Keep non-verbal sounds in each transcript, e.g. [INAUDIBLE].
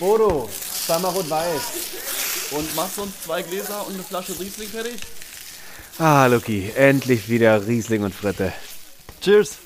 Bodo, zweimal rot-weiß. Und machst du uns zwei Gläser und eine Flasche Riesling fertig? Ah, Luki, endlich wieder Riesling und Fritte. Cheers.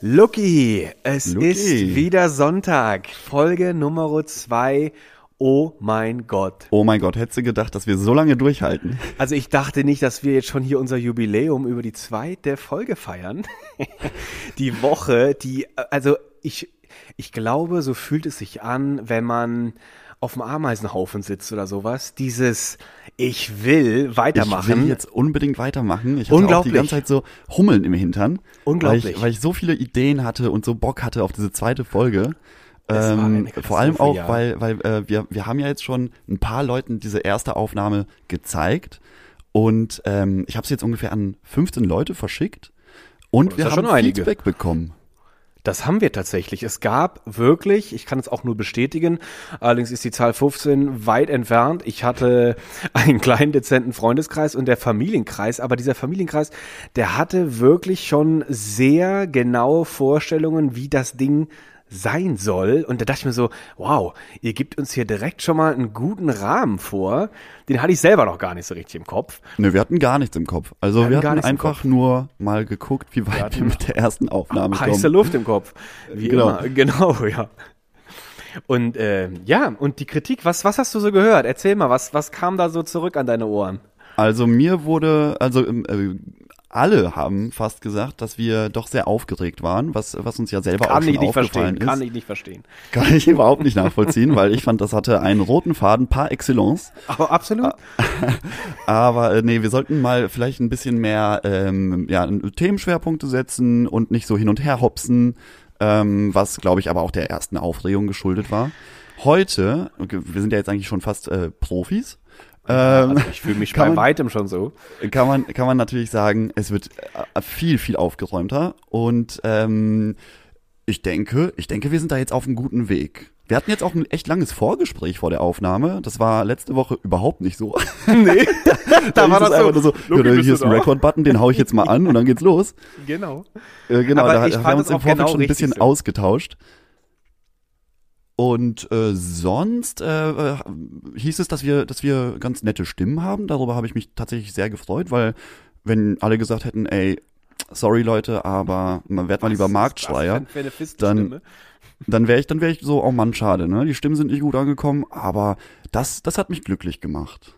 Luki, es Luki. ist wieder Sonntag. Folge Nummer 2. Oh mein Gott. Oh mein Gott, hättest du gedacht, dass wir so lange durchhalten? Also ich dachte nicht, dass wir jetzt schon hier unser Jubiläum über die zweite Folge feiern. [LAUGHS] die Woche, die, also ich, ich glaube, so fühlt es sich an, wenn man auf dem Ameisenhaufen sitzt oder sowas. Dieses, ich will weitermachen. Ich will jetzt unbedingt weitermachen. Ich hatte auch die ganze Zeit so Hummeln im Hintern. Unglaublich. Weil ich, weil ich so viele Ideen hatte und so Bock hatte auf diese zweite Folge. Ähm, vor allem auch, ja. weil, weil äh, wir, wir haben ja jetzt schon ein paar Leuten diese erste Aufnahme gezeigt. Und ähm, ich habe sie jetzt ungefähr an 15 Leute verschickt. Und Oh, wir haben schon einige. Feedback bekommen. Das haben wir tatsächlich. Es gab wirklich, ich kann es auch nur bestätigen, allerdings ist die Zahl 15 weit entfernt. Ich hatte einen kleinen dezenten Freundeskreis und der Familienkreis, aber dieser Familienkreis, der hatte wirklich schon sehr genaue Vorstellungen, wie das Ding sein soll. Und da dachte ich mir so, wow, ihr gebt uns hier direkt schon mal einen guten Rahmen vor. Den hatte ich selber noch gar nicht so richtig im Kopf. Ne, wir hatten gar nichts im Kopf. Also hatten wir gar hatten im einfach nur mal geguckt, wie weit wir hatten mit der ersten Aufnahme [LAUGHS] heiße kommen. Luft im Kopf. Wie Genau. immer. [LAUGHS] Genau, ja. Und äh, ja, und die Kritik, was, was hast du so gehört? Erzähl mal, was, was kam da so zurück an deine Ohren? Also mir wurde, also ähm, äh, alle haben fast gesagt, dass wir doch sehr aufgeregt waren, was, was uns ja selber auch Kann schon ich nicht aufgefallen ist. kann ich nicht verstehen. Kann ich überhaupt nicht nachvollziehen, weil ich fand, das hatte einen roten Faden par excellence. Aber absolut. [LAUGHS] Aber äh, nee, wir sollten mal vielleicht ein bisschen mehr ähm, ja, Themenschwerpunkte setzen und nicht so hin und her hopsen, ähm, was glaube ich aber auch der ersten Aufregung geschuldet war. Heute, wir sind ja jetzt eigentlich schon fast äh, Profis, ähm, Also ich fühle mich bei man- weitem schon so. kann man, kann man natürlich sagen, es wird äh, viel, viel aufgeräumter und ähm, ich denke, ich denke, wir sind da jetzt auf einem guten Weg. Wir hatten jetzt auch ein echt langes Vorgespräch vor der Aufnahme. Das war letzte Woche überhaupt nicht so. [LAUGHS] [LAUGHS] Nee, da war hieß das einfach nur so. so Luki, ja, hier ist ein da? Record-Button, den hau ich jetzt mal an und dann geht's los. Genau. Äh, genau, Aber da, da haben wir uns im auch Vorfeld genau schon ein bisschen so. ausgetauscht. Und äh, sonst äh, äh, hieß es, dass wir, dass wir ganz nette Stimmen haben. Darüber habe ich mich tatsächlich sehr gefreut, weil wenn alle gesagt hätten, ey, sorry Leute, aber man wird mal lieber Marktschreier, dann- dann wäre ich, dann wäre ich so, oh Mann, schade, ne? Die Stimmen sind nicht gut angekommen, aber das, das hat mich glücklich gemacht.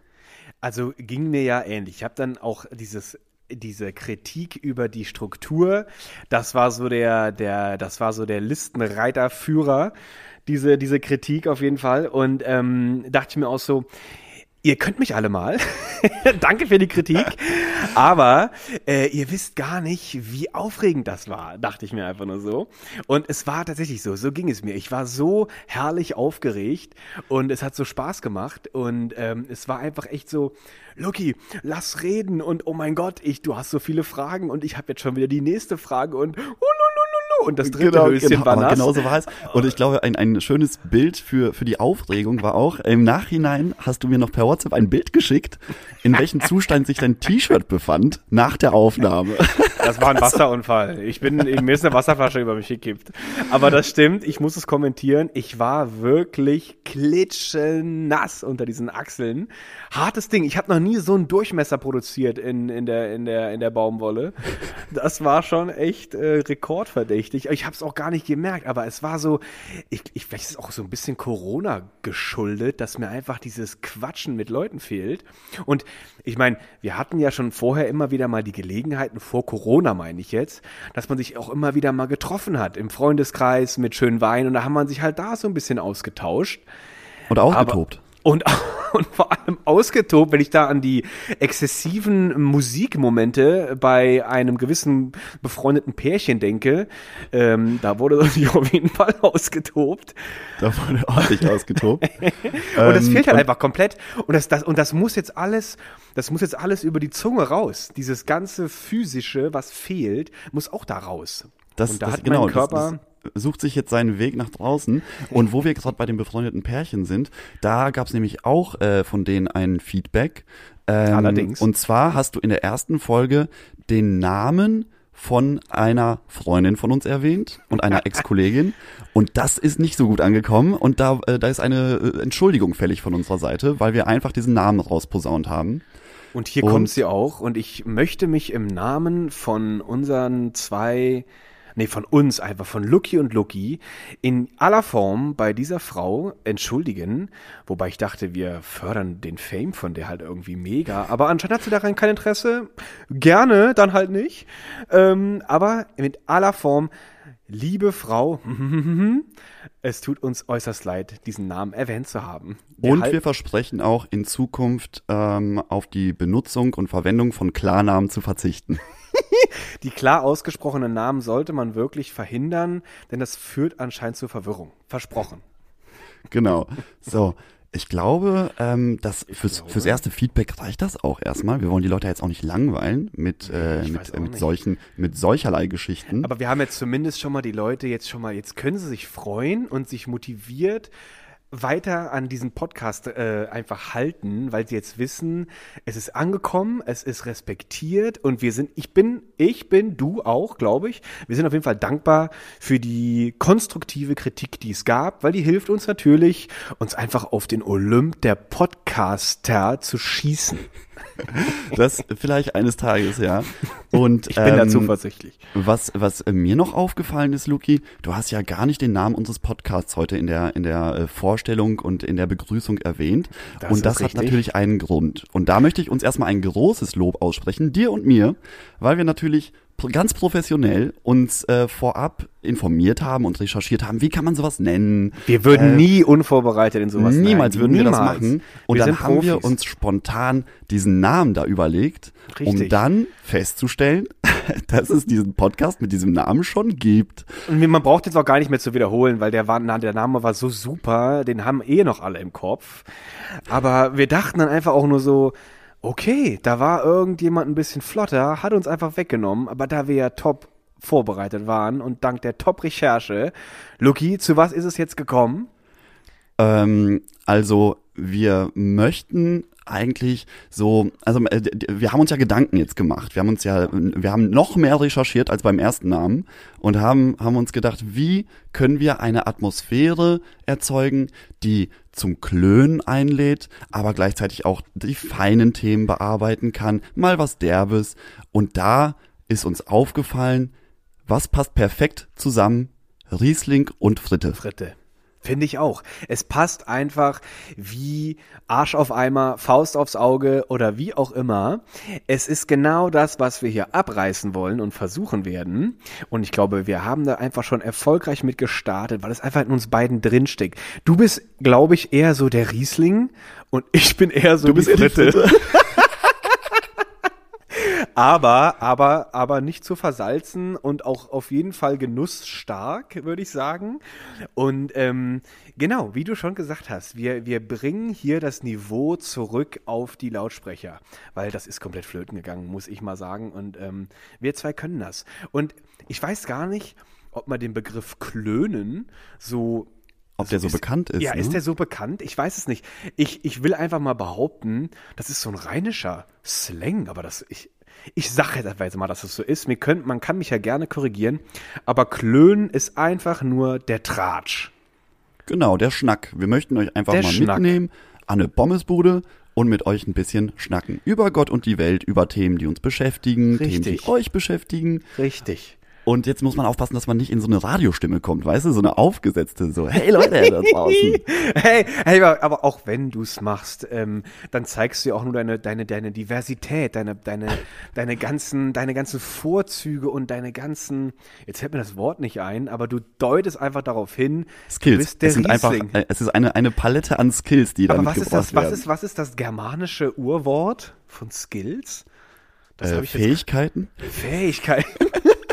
Also ging mir ja ähnlich. Ich habe dann auch dieses diese Kritik über die Struktur, das war so der der das war so der Listenreiterführer diese diese Kritik auf jeden Fall. Und ähm, dachte ich mir auch so Ihr könnt mich alle mal. [LAUGHS] Danke für die Kritik. Aber äh, ihr wisst gar nicht, wie aufregend das war, dachte ich mir einfach nur so. Und es war tatsächlich so, so ging es mir. Ich war so herrlich aufgeregt und es hat so Spaß gemacht. Und ähm, es war einfach echt so, Lucky, lass reden und oh mein Gott, ich, du hast so viele Fragen und ich habe jetzt schon wieder die nächste Frage und oh, ulululu, und das dritte Höschen genau, war nass. genau so war es. Und ich glaube, ein, ein schönes Bild für, für die Aufregung war auch, im Nachhinein hast du mir noch per WhatsApp ein Bild geschickt, in welchem Zustand sich dein T-Shirt befand nach der Aufnahme. Das war ein Wasserunfall. Ich bin, mir ist eine Wasserflasche über mich gekippt. Aber das stimmt, ich muss es kommentieren. Ich war wirklich klitschenass unter diesen Achseln. Hartes Ding. Ich habe noch nie so einen Durchmesser produziert in, in, der, in, der, in der Baumwolle. Das war schon echt äh, rekordverdächtig. Ich habe es auch gar nicht gemerkt, aber es war so, ich, ich, vielleicht ist es auch so ein bisschen Corona geschuldet, dass mir einfach dieses Quatschen mit Leuten fehlt. Und ich meine, wir hatten ja schon vorher immer wieder mal die Gelegenheiten, vor Corona meine ich jetzt, dass man sich auch immer wieder mal getroffen hat im Freundeskreis mit schönen Wein und da haben man sich halt da so ein bisschen ausgetauscht. Und ausgetobt. Und, [LAUGHS] und vor allem ausgetobt, wenn ich da an die exzessiven Musikmomente bei einem gewissen befreundeten Pärchen denke, ähm, da wurde [LAUGHS] sich auf jeden Fall ausgetobt. Da wurde ordentlich ausgetobt. [LAUGHS] Und das Ähm, fehlt halt einfach komplett. Und das, das, und das muss jetzt alles, das muss jetzt alles über die Zunge raus. Dieses ganze physische, was fehlt, muss auch da raus. Das, und da das, hat genau, mein Körper. das, das sucht sich jetzt seinen Weg nach draußen. Und wo wir gerade bei den befreundeten Pärchen sind, da gab es nämlich auch äh, von denen ein Feedback. Ähm, Allerdings. Und zwar hast du in der ersten Folge den Namen von einer Freundin von uns erwähnt und einer [LAUGHS] Ex-Kollegin. Und das ist nicht so gut angekommen. Und da, äh, da ist eine äh, Entschuldigung fällig von unserer Seite, weil wir einfach diesen Namen rausposaunt haben. Und hier Und- kommt sie auch. Und ich möchte mich im Namen von unseren zwei, nee, von uns einfach, von Lucky und Lucky, in aller Form bei dieser Frau entschuldigen. Wobei ich dachte, wir fördern den Fame von der halt irgendwie mega. Aber anscheinend hat sie daran kein Interesse. Gerne, dann halt nicht. Ähm, aber mit aller Form, liebe Frau, [LAUGHS] es tut uns äußerst leid, diesen Namen erwähnt zu haben. Und halten- wir versprechen auch in Zukunft ähm, auf die Benutzung und Verwendung von Klarnamen zu verzichten. [LAUGHS] [LAUGHS] Die klar ausgesprochenen Namen sollte man wirklich verhindern, denn das führt anscheinend zur Verwirrung. Versprochen. Genau. So, ich glaube, ähm, das fürs, fürs erste Feedback reicht das auch erstmal. Wir wollen die Leute jetzt auch nicht langweilen mit, äh, ich mit, äh, mit nicht. solchen, mit solcherlei Geschichten. Aber wir haben jetzt zumindest schon mal die Leute jetzt schon mal, jetzt können sie sich freuen und sich motiviert weiter an diesen Podcast äh, einfach halten, weil sie jetzt wissen, es ist angekommen, es ist respektiert und wir sind, ich bin, ich bin, du auch, glaube ich. Wir sind auf jeden Fall dankbar für die konstruktive Kritik, die es gab, weil die hilft uns natürlich, uns einfach auf den Olymp der Podcaster zu schießen. [LAUGHS] Das vielleicht eines Tages, ja. Und Ich bin da ähm, zuversichtlich. Was, was äh, mir noch aufgefallen ist, Luki, du hast ja gar nicht den Namen unseres Podcasts heute in der, in der äh, Vorstellung und in der Begrüßung erwähnt. Das und das hat richtig. natürlich einen Grund. Und da möchte ich uns erstmal ein großes Lob aussprechen, dir und mir, weil wir natürlich ganz professionell uns äh, vorab informiert haben und recherchiert haben, wie kann man sowas nennen. Wir würden Äh, nie unvorbereitet in sowas Niemals würden wir das Niemals. machen. Und wir dann haben wir Profis. uns spontan diesen Namen da überlegt, um Richtig. dann festzustellen, [LAUGHS] dass es diesen Podcast mit diesem Namen schon gibt. Und man braucht jetzt auch gar nicht mehr zu wiederholen, weil der, war, der Name war so super, den haben eh noch alle im Kopf. Aber wir dachten dann einfach auch nur so, okay, da war irgendjemand ein bisschen flotter, hat uns einfach weggenommen, aber da wir ja top vorbereitet waren und dank der Top-Recherche, Luki, zu was ist es jetzt gekommen? Ähm, also wir möchten eigentlich so, also äh, wir haben uns ja Gedanken jetzt gemacht. Wir haben uns ja, wir haben noch mehr recherchiert als beim ersten Namen und haben, haben uns gedacht, wie können wir eine Atmosphäre erzeugen, die zum Klönen einlädt, aber gleichzeitig auch die feinen Themen bearbeiten kann, mal was Derbes. Und da ist uns aufgefallen, was passt perfekt zusammen? Riesling und Fritte. Fritte. Finde ich auch. Es passt einfach wie Arsch auf Eimer, Faust aufs Auge oder wie auch immer. Es ist genau das, was wir hier abreißen wollen und versuchen werden. Und ich glaube, wir haben da einfach schon erfolgreich mit gestartet, weil es einfach in uns beiden drinsteckt. Du bist, glaube ich, eher so der Riesling und ich bin eher so die Fritte. [LAUGHS] Aber, aber, aber nicht zu versalzen und auch auf jeden Fall genussstark, würde ich sagen. Und ähm, genau, wie du schon gesagt hast, wir, wir bringen hier das Niveau zurück auf die Lautsprecher, weil das ist komplett flöten gegangen, muss ich mal sagen. Und ähm, wir zwei können das. Und ich weiß gar nicht, ob man den Begriff Klönen so Ob der so ist- bekannt ist. ja, ne? ist der so bekannt? Ich weiß es nicht. Ich, ich will einfach mal behaupten, das ist so ein rheinischer Slang, aber das, ich, ich sage jetzt einfach jetzt mal, dass es so ist. Mir könnt, man kann mich ja gerne korrigieren, aber Klönen ist einfach nur der Tratsch. Genau, der Schnack. Wir möchten euch einfach Der mal Schnack. mitnehmen an eine Pommesbude und mit euch ein bisschen schnacken. Über Gott und die Welt, über Themen, die uns beschäftigen, Themen, Richtig. die euch beschäftigen. Richtig. Und jetzt muss man aufpassen, dass man nicht in so eine Radiostimme kommt, weißt du, so eine aufgesetzte, so, hey Leute da draußen. [LAUGHS] Hey, hey, aber auch wenn du es machst, ähm, dann zeigst du ja auch nur deine, deine, deine Diversität, deine, deine, deine ganzen, deine ganzen Vorzüge und deine ganzen, jetzt fällt mir das Wort nicht ein, aber du deutest einfach darauf hin, du Skills. bist der es sind einfach, Riesling. äh, es ist eine, eine Palette an Skills, die da was ist das, was ist, was ist das germanische Urwort von Skills? Das äh, jetzt Fähigkeiten? [LAUGHS]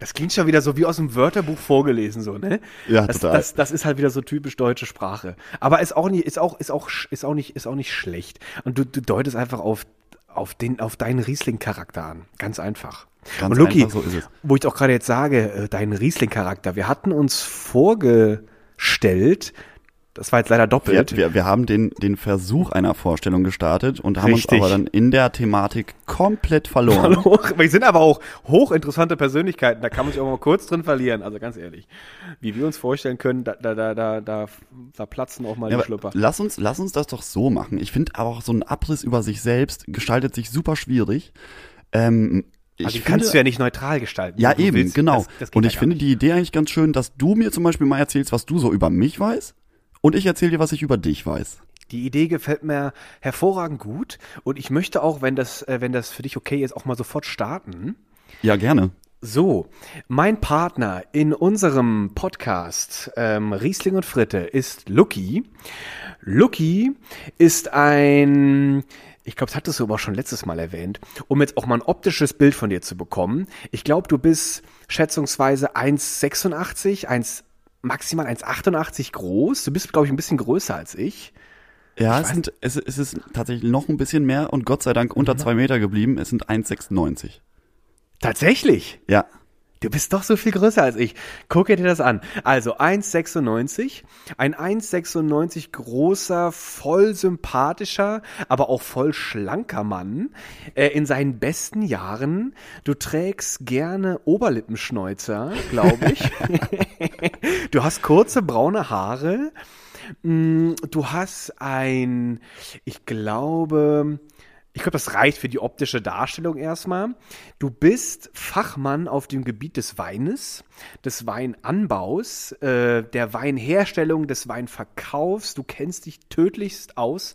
Das klingt schon wieder so wie aus dem Wörterbuch vorgelesen, so, ne? Ja, das, total. Das, das ist halt wieder so typisch deutsche Sprache. Aber ist auch nicht, ist auch, ist auch, ist auch nicht, ist auch nicht schlecht. Und du, du deutest einfach auf, auf den, auf deinen Riesling-Charakter an. Ganz einfach. Ganz Und Luki, einfach, so ist es. wo ich auch gerade jetzt sage, äh, deinen Riesling-Charakter. Wir hatten uns vorgestellt, Das war jetzt leider Wir, doppelt. wir, wir haben den, den Versuch einer Vorstellung gestartet und haben Richtig. uns aber dann in der Thematik komplett [LAUGHS] verloren. Wir sind aber auch hochinteressante Persönlichkeiten, da kann man sich auch mal kurz drin verlieren, also ganz ehrlich. Wie wir uns vorstellen können, da, da, da, da, da, da platzen auch mal Ja, die aber Schlüpper. lass uns, lass uns das doch so machen. Ich finde auch so ein Abriss über sich selbst gestaltet sich super schwierig. Ähm, ich Also die finde, kannst du ja nicht neutral gestalten. ja eben, willst. genau. Das, das und ich finde nicht. die Idee eigentlich ganz schön, dass du mir zum Beispiel mal erzählst, was du so über mich weißt und ich erzähle dir, was ich über dich weiß. Die Idee gefällt mir hervorragend gut und ich möchte auch, wenn das, äh, wenn das für dich okay ist, auch mal sofort starten. Ja, gerne. So, mein Partner in unserem Podcast ähm, Riesling und Fritte ist Lucky. Lucky ist ein, ich glaube, das hattest du aber auch schon letztes Mal erwähnt, um jetzt auch mal ein optisches Bild von dir zu bekommen. Ich glaube, du bist schätzungsweise 1,86, 1, maximal 1,88 groß. Du bist, glaube ich, ein bisschen größer als ich. Ja, es, sind, es, es ist tatsächlich noch ein bisschen mehr und Gott sei Dank unter zwei Meter geblieben. Es sind 1,96. Tatsächlich. Ja. Du bist doch so viel größer als ich. Guck dir das an. Also 1,96. Ein 1,96 großer, voll sympathischer, aber auch voll schlanker Mann. Äh, in seinen besten Jahren. Du trägst gerne Oberlippenschnäuzer, glaube ich. [LAUGHS] du hast kurze braune Haare. Mm, Du hast ein, ich glaube, ich glaube, das reicht für die optische Darstellung erstmal. Du bist Fachmann auf dem Gebiet des Weines, des Weinanbaus, äh, der Weinherstellung, des Weinverkaufs. Du kennst dich tödlichst aus.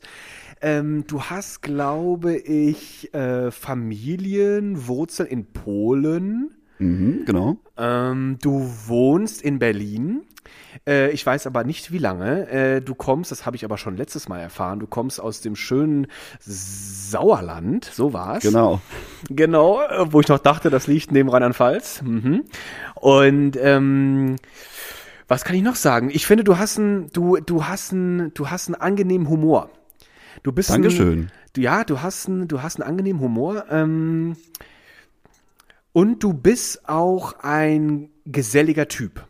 Ähm, du hast, glaube ich, äh, Familienwurzeln in Polen. Mhm, genau. Ähm, du wohnst in Berlin. Äh, ich weiß aber nicht, wie lange. Äh, du kommst, das habe ich aber schon letztes Mal erfahren, du kommst aus dem schönen Sauerland, so war's. Genau. Genau, äh, wo ich noch dachte, das liegt neben Rheinland-Pfalz. Mhm. Und ähm, was kann ich noch sagen? Ich finde, du hast einen, du, du hast einen, du hast einen angenehmen Humor. Du bist Dankeschön. Ein, du, ja, du hast einen, du hast einen angenehmen Humor. Ähm, und du bist auch ein geselliger Typ.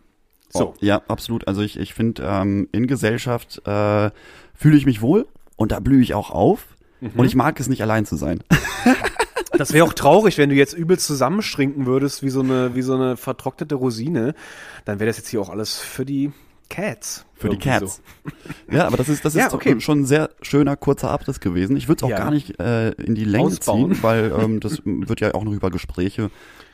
So. Oh, ja, absolut. Also ich, ich finde, ähm, in Gesellschaft äh, fühle ich mich wohl und da blühe ich auch auf. Mhm. Und ich mag es nicht allein zu sein. [LAUGHS] Das wäre auch traurig, wenn du jetzt übel zusammenschrinken würdest, wie so eine, wie so eine vertrocknete Rosine. Dann wäre das jetzt hier auch alles für die Cats. Für die Cats. [LAUGHS] Ja, aber das ist, das Ja, ist okay. schon ein sehr schöner kurzer Abriss gewesen. Ich würde es auch Ja. gar nicht äh, in die Länge Ausbauen. ziehen, weil ähm, [LAUGHS] das wird ja auch noch über Gespräche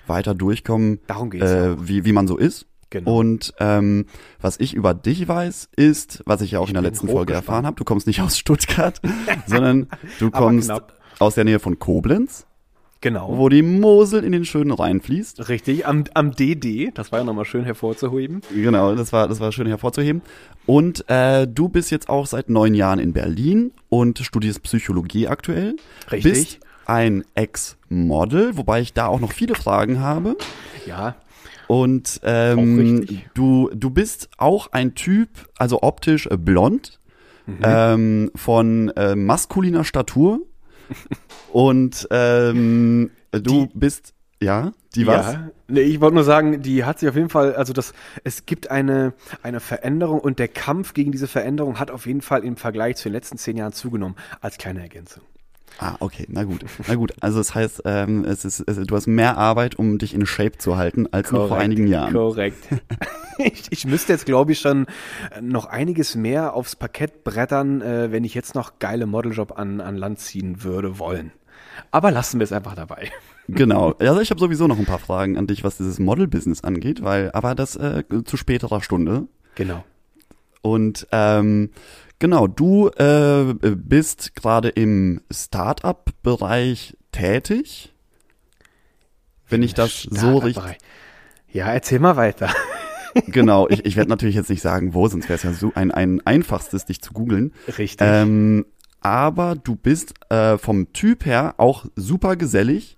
weiter durchkommen, Darum geht's äh, wie, wie man so ist. Genau. Und ähm, was ich über dich weiß, ist, was ich ja auch in der letzten Folge erfahren habe, du kommst nicht aus Stuttgart, [LAUGHS] sondern du kommst aus der Nähe von Koblenz, Genau. wo die Mosel in den schönen Rhein fließt. Richtig, am, am DD, das war ja nochmal schön hervorzuheben. Genau, das war, das war schön hervorzuheben. Und äh, du bist jetzt auch seit neun Jahren in Berlin und studierst Psychologie aktuell. Richtig. Bist ein Ex-Model, wobei ich da auch noch viele Fragen habe. Ja, Und ähm, du, du bist auch ein Typ, also optisch äh, blond, Mhm. ähm, von äh, maskuliner Statur. [LAUGHS] und ähm, du bist, ja, die was? Ja, nee, ich wollte nur sagen, die hat sich auf jeden Fall, also das, es gibt eine, eine Veränderung und der Kampf gegen diese Veränderung hat auf jeden Fall im Vergleich zu den letzten zehn Jahren zugenommen, als kleine Ergänzung. Ah, okay, na gut. Na gut, also das heißt, ähm, es ist, es, du hast mehr Arbeit, um dich in Shape zu halten, als noch vor Korrekt, einigen Jahren. Korrekt. [LAUGHS] ich, ich müsste jetzt, glaube ich, schon noch einiges mehr aufs Parkett brettern, äh, wenn ich jetzt noch geile Modeljob an, an Land ziehen würde wollen. Aber lassen wir es einfach dabei. [LAUGHS] Genau. Also ich habe sowieso noch ein paar Fragen an dich, was dieses Model-Business angeht, weil, aber das äh, zu späterer Stunde. Genau. Und ähm, genau, du äh, bist gerade im Start-up-Bereich tätig. Wenn ich das so richtig. Ja, erzähl mal weiter. [LAUGHS] Genau, ich, ich werde [LAUGHS] natürlich jetzt nicht sagen, wo, sonst wäre es ja so ein, ein einfachstes, dich zu googeln. Richtig. Ähm, aber du bist äh, vom Typ her auch super gesellig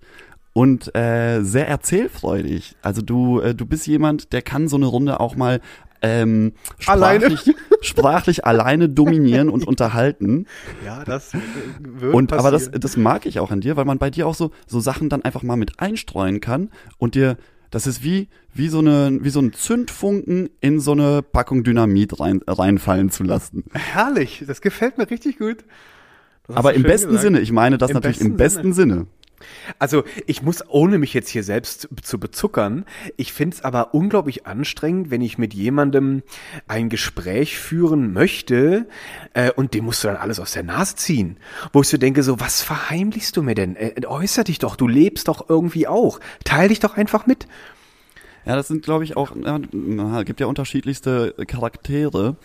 und äh, sehr erzählfreudig. Also du, äh, du bist jemand, der kann so eine Runde auch mal ähm, Alleine? sprachlich, sprachlich alleine dominieren und unterhalten. ja, das würde Und aber das, passieren. das mag ich auch an dir, weil man bei dir auch so, so Sachen dann einfach mal mit einstreuen kann und dir Das ist wie, wie so eine, wie so ein Zündfunken in so eine Packung Dynamit rein, reinfallen zu lassen. Herrlich, das gefällt mir richtig gut. Aber im besten gesagt. Sinne. Ich meine das Im natürlich im besten Sinne. Also ich muss, ohne mich jetzt hier selbst zu bezuckern, ich find's aber unglaublich anstrengend, wenn ich mit jemandem ein Gespräch führen möchte äh, und dem musst du dann alles aus der Nase ziehen. Wo ich so denke, so, was verheimlichst du mir denn? Äh, äußer dich doch, du lebst doch irgendwie auch. Teil dich doch einfach mit. Ja, das sind, glaube ich, auch, na, gibt ja unterschiedlichste Charaktere.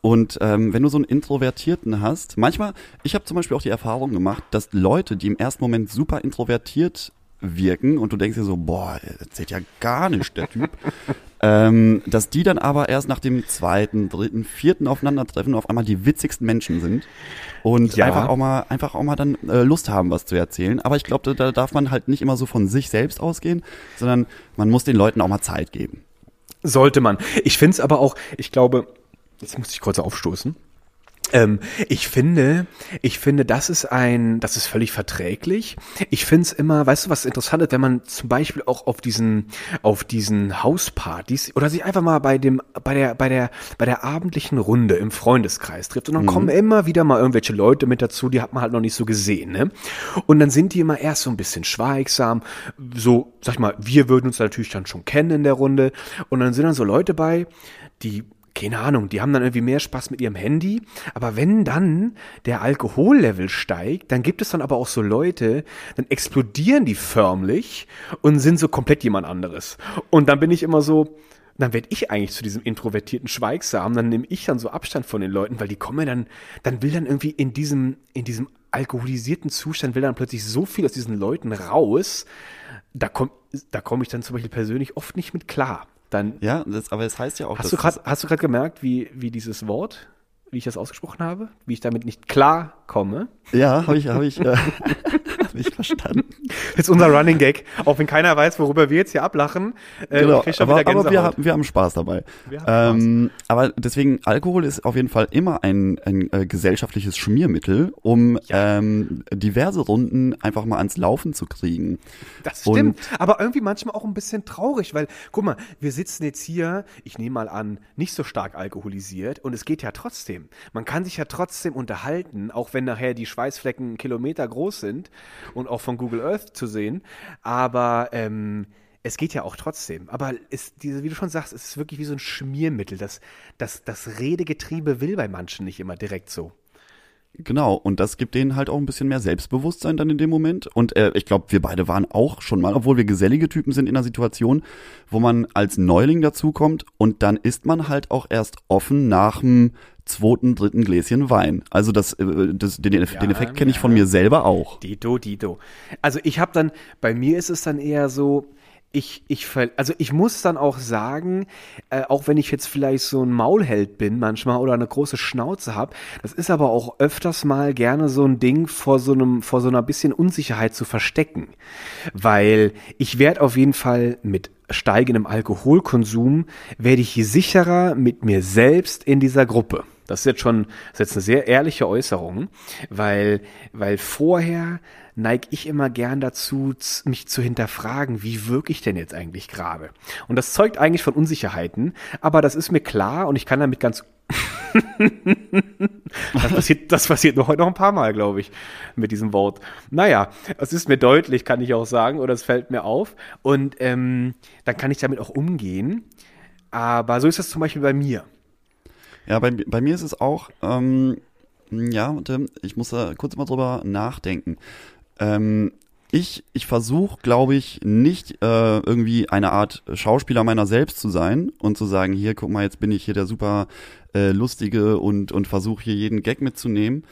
Und ähm, wenn du so einen Introvertierten hast, manchmal, ich habe zum Beispiel auch die Erfahrung gemacht, dass Leute, die im ersten Moment super introvertiert wirken und du denkst dir so, boah, das zählt ja gar nicht, der Typ, [LAUGHS] ähm, dass die dann aber erst nach dem zweiten, dritten, vierten Aufeinandertreffen auf einmal die witzigsten Menschen sind und Ja. einfach auch mal, einfach auch mal dann äh, Lust haben, was zu erzählen. Aber ich glaube, da, da darf man halt nicht immer so von sich selbst ausgehen, sondern man muss den Leuten auch mal Zeit geben. Sollte man. Ich find's aber auch, ich glaube, jetzt muss ich kurz aufstoßen. Ähm, ich finde, ich finde, das ist ein, das ist völlig verträglich. Ich find's immer, weißt du, was interessant ist, wenn man zum Beispiel auch auf diesen, auf diesen Hauspartys oder sich einfach mal bei dem, bei der, bei der, bei der abendlichen Runde im Freundeskreis trifft und dann kommen immer wieder mal irgendwelche Leute mit dazu, die hat man halt noch nicht so gesehen, ne? Und dann sind die immer erst so ein bisschen schweigsam, so, sag ich mal, wir würden uns natürlich dann schon kennen in der Runde und dann sind dann so Leute bei, die keine Ahnung, die haben dann irgendwie mehr Spaß mit ihrem Handy. Aber wenn dann der Alkohollevel steigt, dann gibt es dann aber auch so Leute, dann explodieren die förmlich und sind so komplett jemand anderes. Und dann bin ich immer so, dann werde ich eigentlich zu diesem introvertierten Schweigsamen, dann nehme ich dann so Abstand von den Leuten, weil die kommen dann, dann will dann irgendwie in diesem, in diesem alkoholisierten Zustand, will dann plötzlich so viel aus diesen Leuten raus, da komme da komm ich dann zum Beispiel persönlich oft nicht mit klar. Dann Ja, das, aber es heißt ja auch, Hast dass du gerade hast du gerade gemerkt, wie wie dieses Wort, wie ich das ausgesprochen habe, wie ich damit nicht klar komme? Ja, habe ich, habe ich, äh, [LAUGHS] hab ich verstanden. Das ist unser Running Gag, auch wenn keiner weiß, worüber wir jetzt hier ablachen. Äh, Genau, aber, aber wir, haben, wir haben Spaß dabei. Haben ähm, aber deswegen, Alkohol ist auf jeden Fall immer ein, ein äh, gesellschaftliches Schmiermittel, um ähm, diverse Runden einfach mal ans Laufen zu kriegen. Das Und- stimmt, aber irgendwie manchmal auch ein bisschen traurig, weil, guck mal, wir sitzen jetzt hier, ich nehme mal an, nicht so stark alkoholisiert und es geht ja trotzdem. Man kann sich ja trotzdem unterhalten, auch wenn nachher die Schweißflecken Kilometer groß sind und auch von Google Earth zu sehen, aber ähm, es geht ja auch trotzdem. Aber ist diese, wie du schon sagst, es ist wirklich wie so ein Schmiermittel. Das, das, das Redegetriebe will bei manchen nicht immer direkt so. Genau, und das gibt denen halt auch ein bisschen mehr Selbstbewusstsein dann in dem Moment. Und äh, ich glaube, wir beide waren auch schon mal, obwohl wir gesellige Typen sind, in einer Situation, wo man als Neuling dazukommt und dann ist man halt auch erst offen nach dem zweiten, dritten Gläschen Wein. Also das, äh, das den, den Effekt kenne ich von mir selber auch. Dito, Dito. Also ich habe dann, bei mir ist es dann eher so, ich, ich, also ich muss dann auch sagen, äh, auch wenn ich jetzt vielleicht so ein Maulheld bin manchmal oder eine große Schnauze habe, das ist aber auch öfters mal gerne so ein Ding vor so einem, vor so einer bisschen Unsicherheit zu verstecken. Weil ich werde auf jeden Fall mit steigendem Alkoholkonsum, werde ich sicherer mit mir selbst in dieser Gruppe. Das ist jetzt schon, das ist jetzt eine sehr ehrliche Äußerung, weil, weil vorher neige ich immer gern dazu, mich zu hinterfragen, wie wirke ich denn jetzt eigentlich gerade? Und das zeugt eigentlich von Unsicherheiten, aber das ist mir klar und ich kann damit ganz [LAUGHS] das passiert, das passiert noch heute noch ein paar Mal, glaube ich, mit diesem Wort. Naja, es ist mir deutlich, kann ich auch sagen, oder es fällt mir auf. Und ähm, dann kann ich damit auch umgehen. Aber so ist das zum Beispiel bei mir. Ja, bei, bei mir ist es auch, ähm, ja, ich muss da kurz mal drüber nachdenken. Ähm, ich ich versuche, glaube ich, nicht äh, irgendwie eine Art Schauspieler meiner selbst zu sein und zu sagen, hier, guck mal, jetzt bin ich hier der super äh, lustige und und versuche hier jeden Gag mitzunehmen.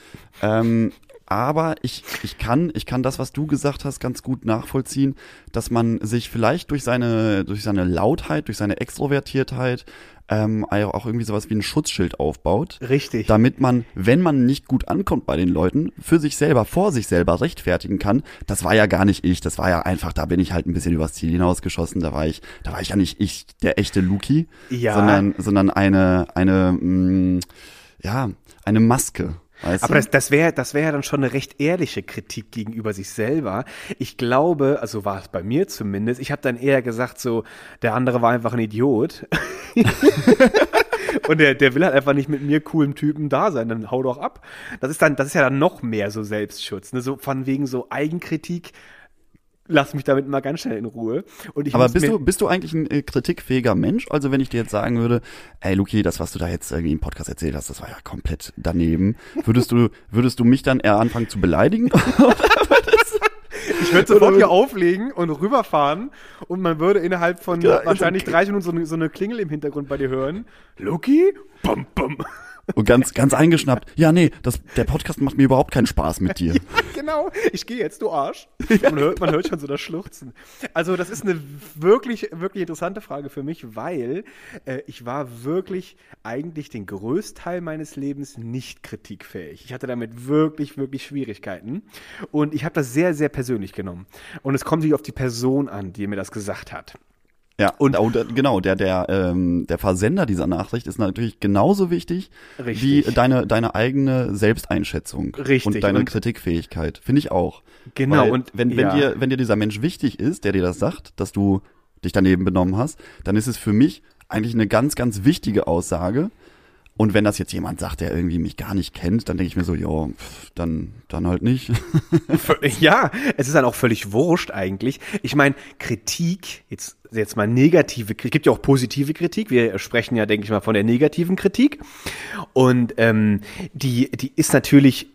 Ähm, aber ich, ich kann, ich kann das, was du gesagt hast, ganz gut nachvollziehen, dass man sich vielleicht durch seine, durch seine Lautheit, durch seine Extrovertiertheit ähm, auch irgendwie sowas wie ein Schutzschild aufbaut. Richtig. Damit man, wenn man nicht gut ankommt bei den Leuten, für sich selber, vor sich selber rechtfertigen kann. Das war ja gar nicht ich, das war ja einfach, da bin ich halt ein bisschen übers Ziel hinausgeschossen, da war ich, da war ich ja nicht ich, der echte Luki, Ja. sondern, sondern eine, eine, mh, ja, eine Maske. Weißt Aber du? das, das wäre das wäre ja dann schon eine recht ehrliche Kritik gegenüber sich selber. Ich glaube, also war es bei mir zumindest, ich habe dann eher gesagt, so, der andere war einfach ein Idiot. [LAUGHS] Und der, der will halt einfach nicht mit mir coolen Typen da sein, dann hau doch ab. Das ist dann, das ist ja dann noch mehr so Selbstschutz, ne? So von wegen so Eigenkritik. Lass mich damit mal ganz schnell in Ruhe. Und ich Aber bist du, bist du eigentlich ein äh, kritikfähiger Mensch? Also wenn ich dir jetzt sagen würde, ey Luki, das, was du da jetzt irgendwie im Podcast erzählt hast, das war ja komplett daneben. Würdest du, würdest du mich dann eher anfangen zu beleidigen? [LAUGHS] Ich würde sofort hier auflegen und rüberfahren und man würde innerhalb von Ja, wahrscheinlich okay. 30 Minuten so eine, so eine Klingel im Hintergrund bei dir hören. Lucky? Bum, bum. Und ganz, ganz eingeschnappt. Ja, nee, das, der Podcast macht mir überhaupt keinen Spaß mit dir. [LAUGHS] Genau, ich gehe jetzt, du Arsch. Man hört, man hört schon so das Schluchzen. Also das ist eine wirklich, wirklich interessante Frage für mich, weil äh, ich war wirklich eigentlich den Größteil meines Lebens nicht kritikfähig. Ich hatte damit wirklich, wirklich Schwierigkeiten. Und ich habe das sehr, sehr persönlich genommen. Und es kommt sich auf die Person an, die mir das gesagt hat. Ja, und da- genau, der, der, ähm, der Versender dieser Nachricht ist natürlich genauso wichtig Richtig. wie deine, deine eigene Selbsteinschätzung Richtig, und deine und- Kritikfähigkeit. Finde ich auch. Genau, Weil und- wenn, wenn, ja. dir, wenn dir dieser Mensch wichtig ist, der dir das sagt, dass du dich daneben benommen hast, dann ist es für mich eigentlich eine ganz, ganz wichtige Aussage. Und wenn das jetzt jemand sagt, der irgendwie mich gar nicht kennt, dann denke ich mir so, ja, dann, dann halt nicht. [LAUGHS] Ja, es ist dann auch völlig wurscht eigentlich. Ich meine, Kritik, jetzt, jetzt mal negative Kritik, gibt ja auch positive Kritik. Wir sprechen ja, denke ich mal, von der negativen Kritik. Und ähm, die, die ist natürlich,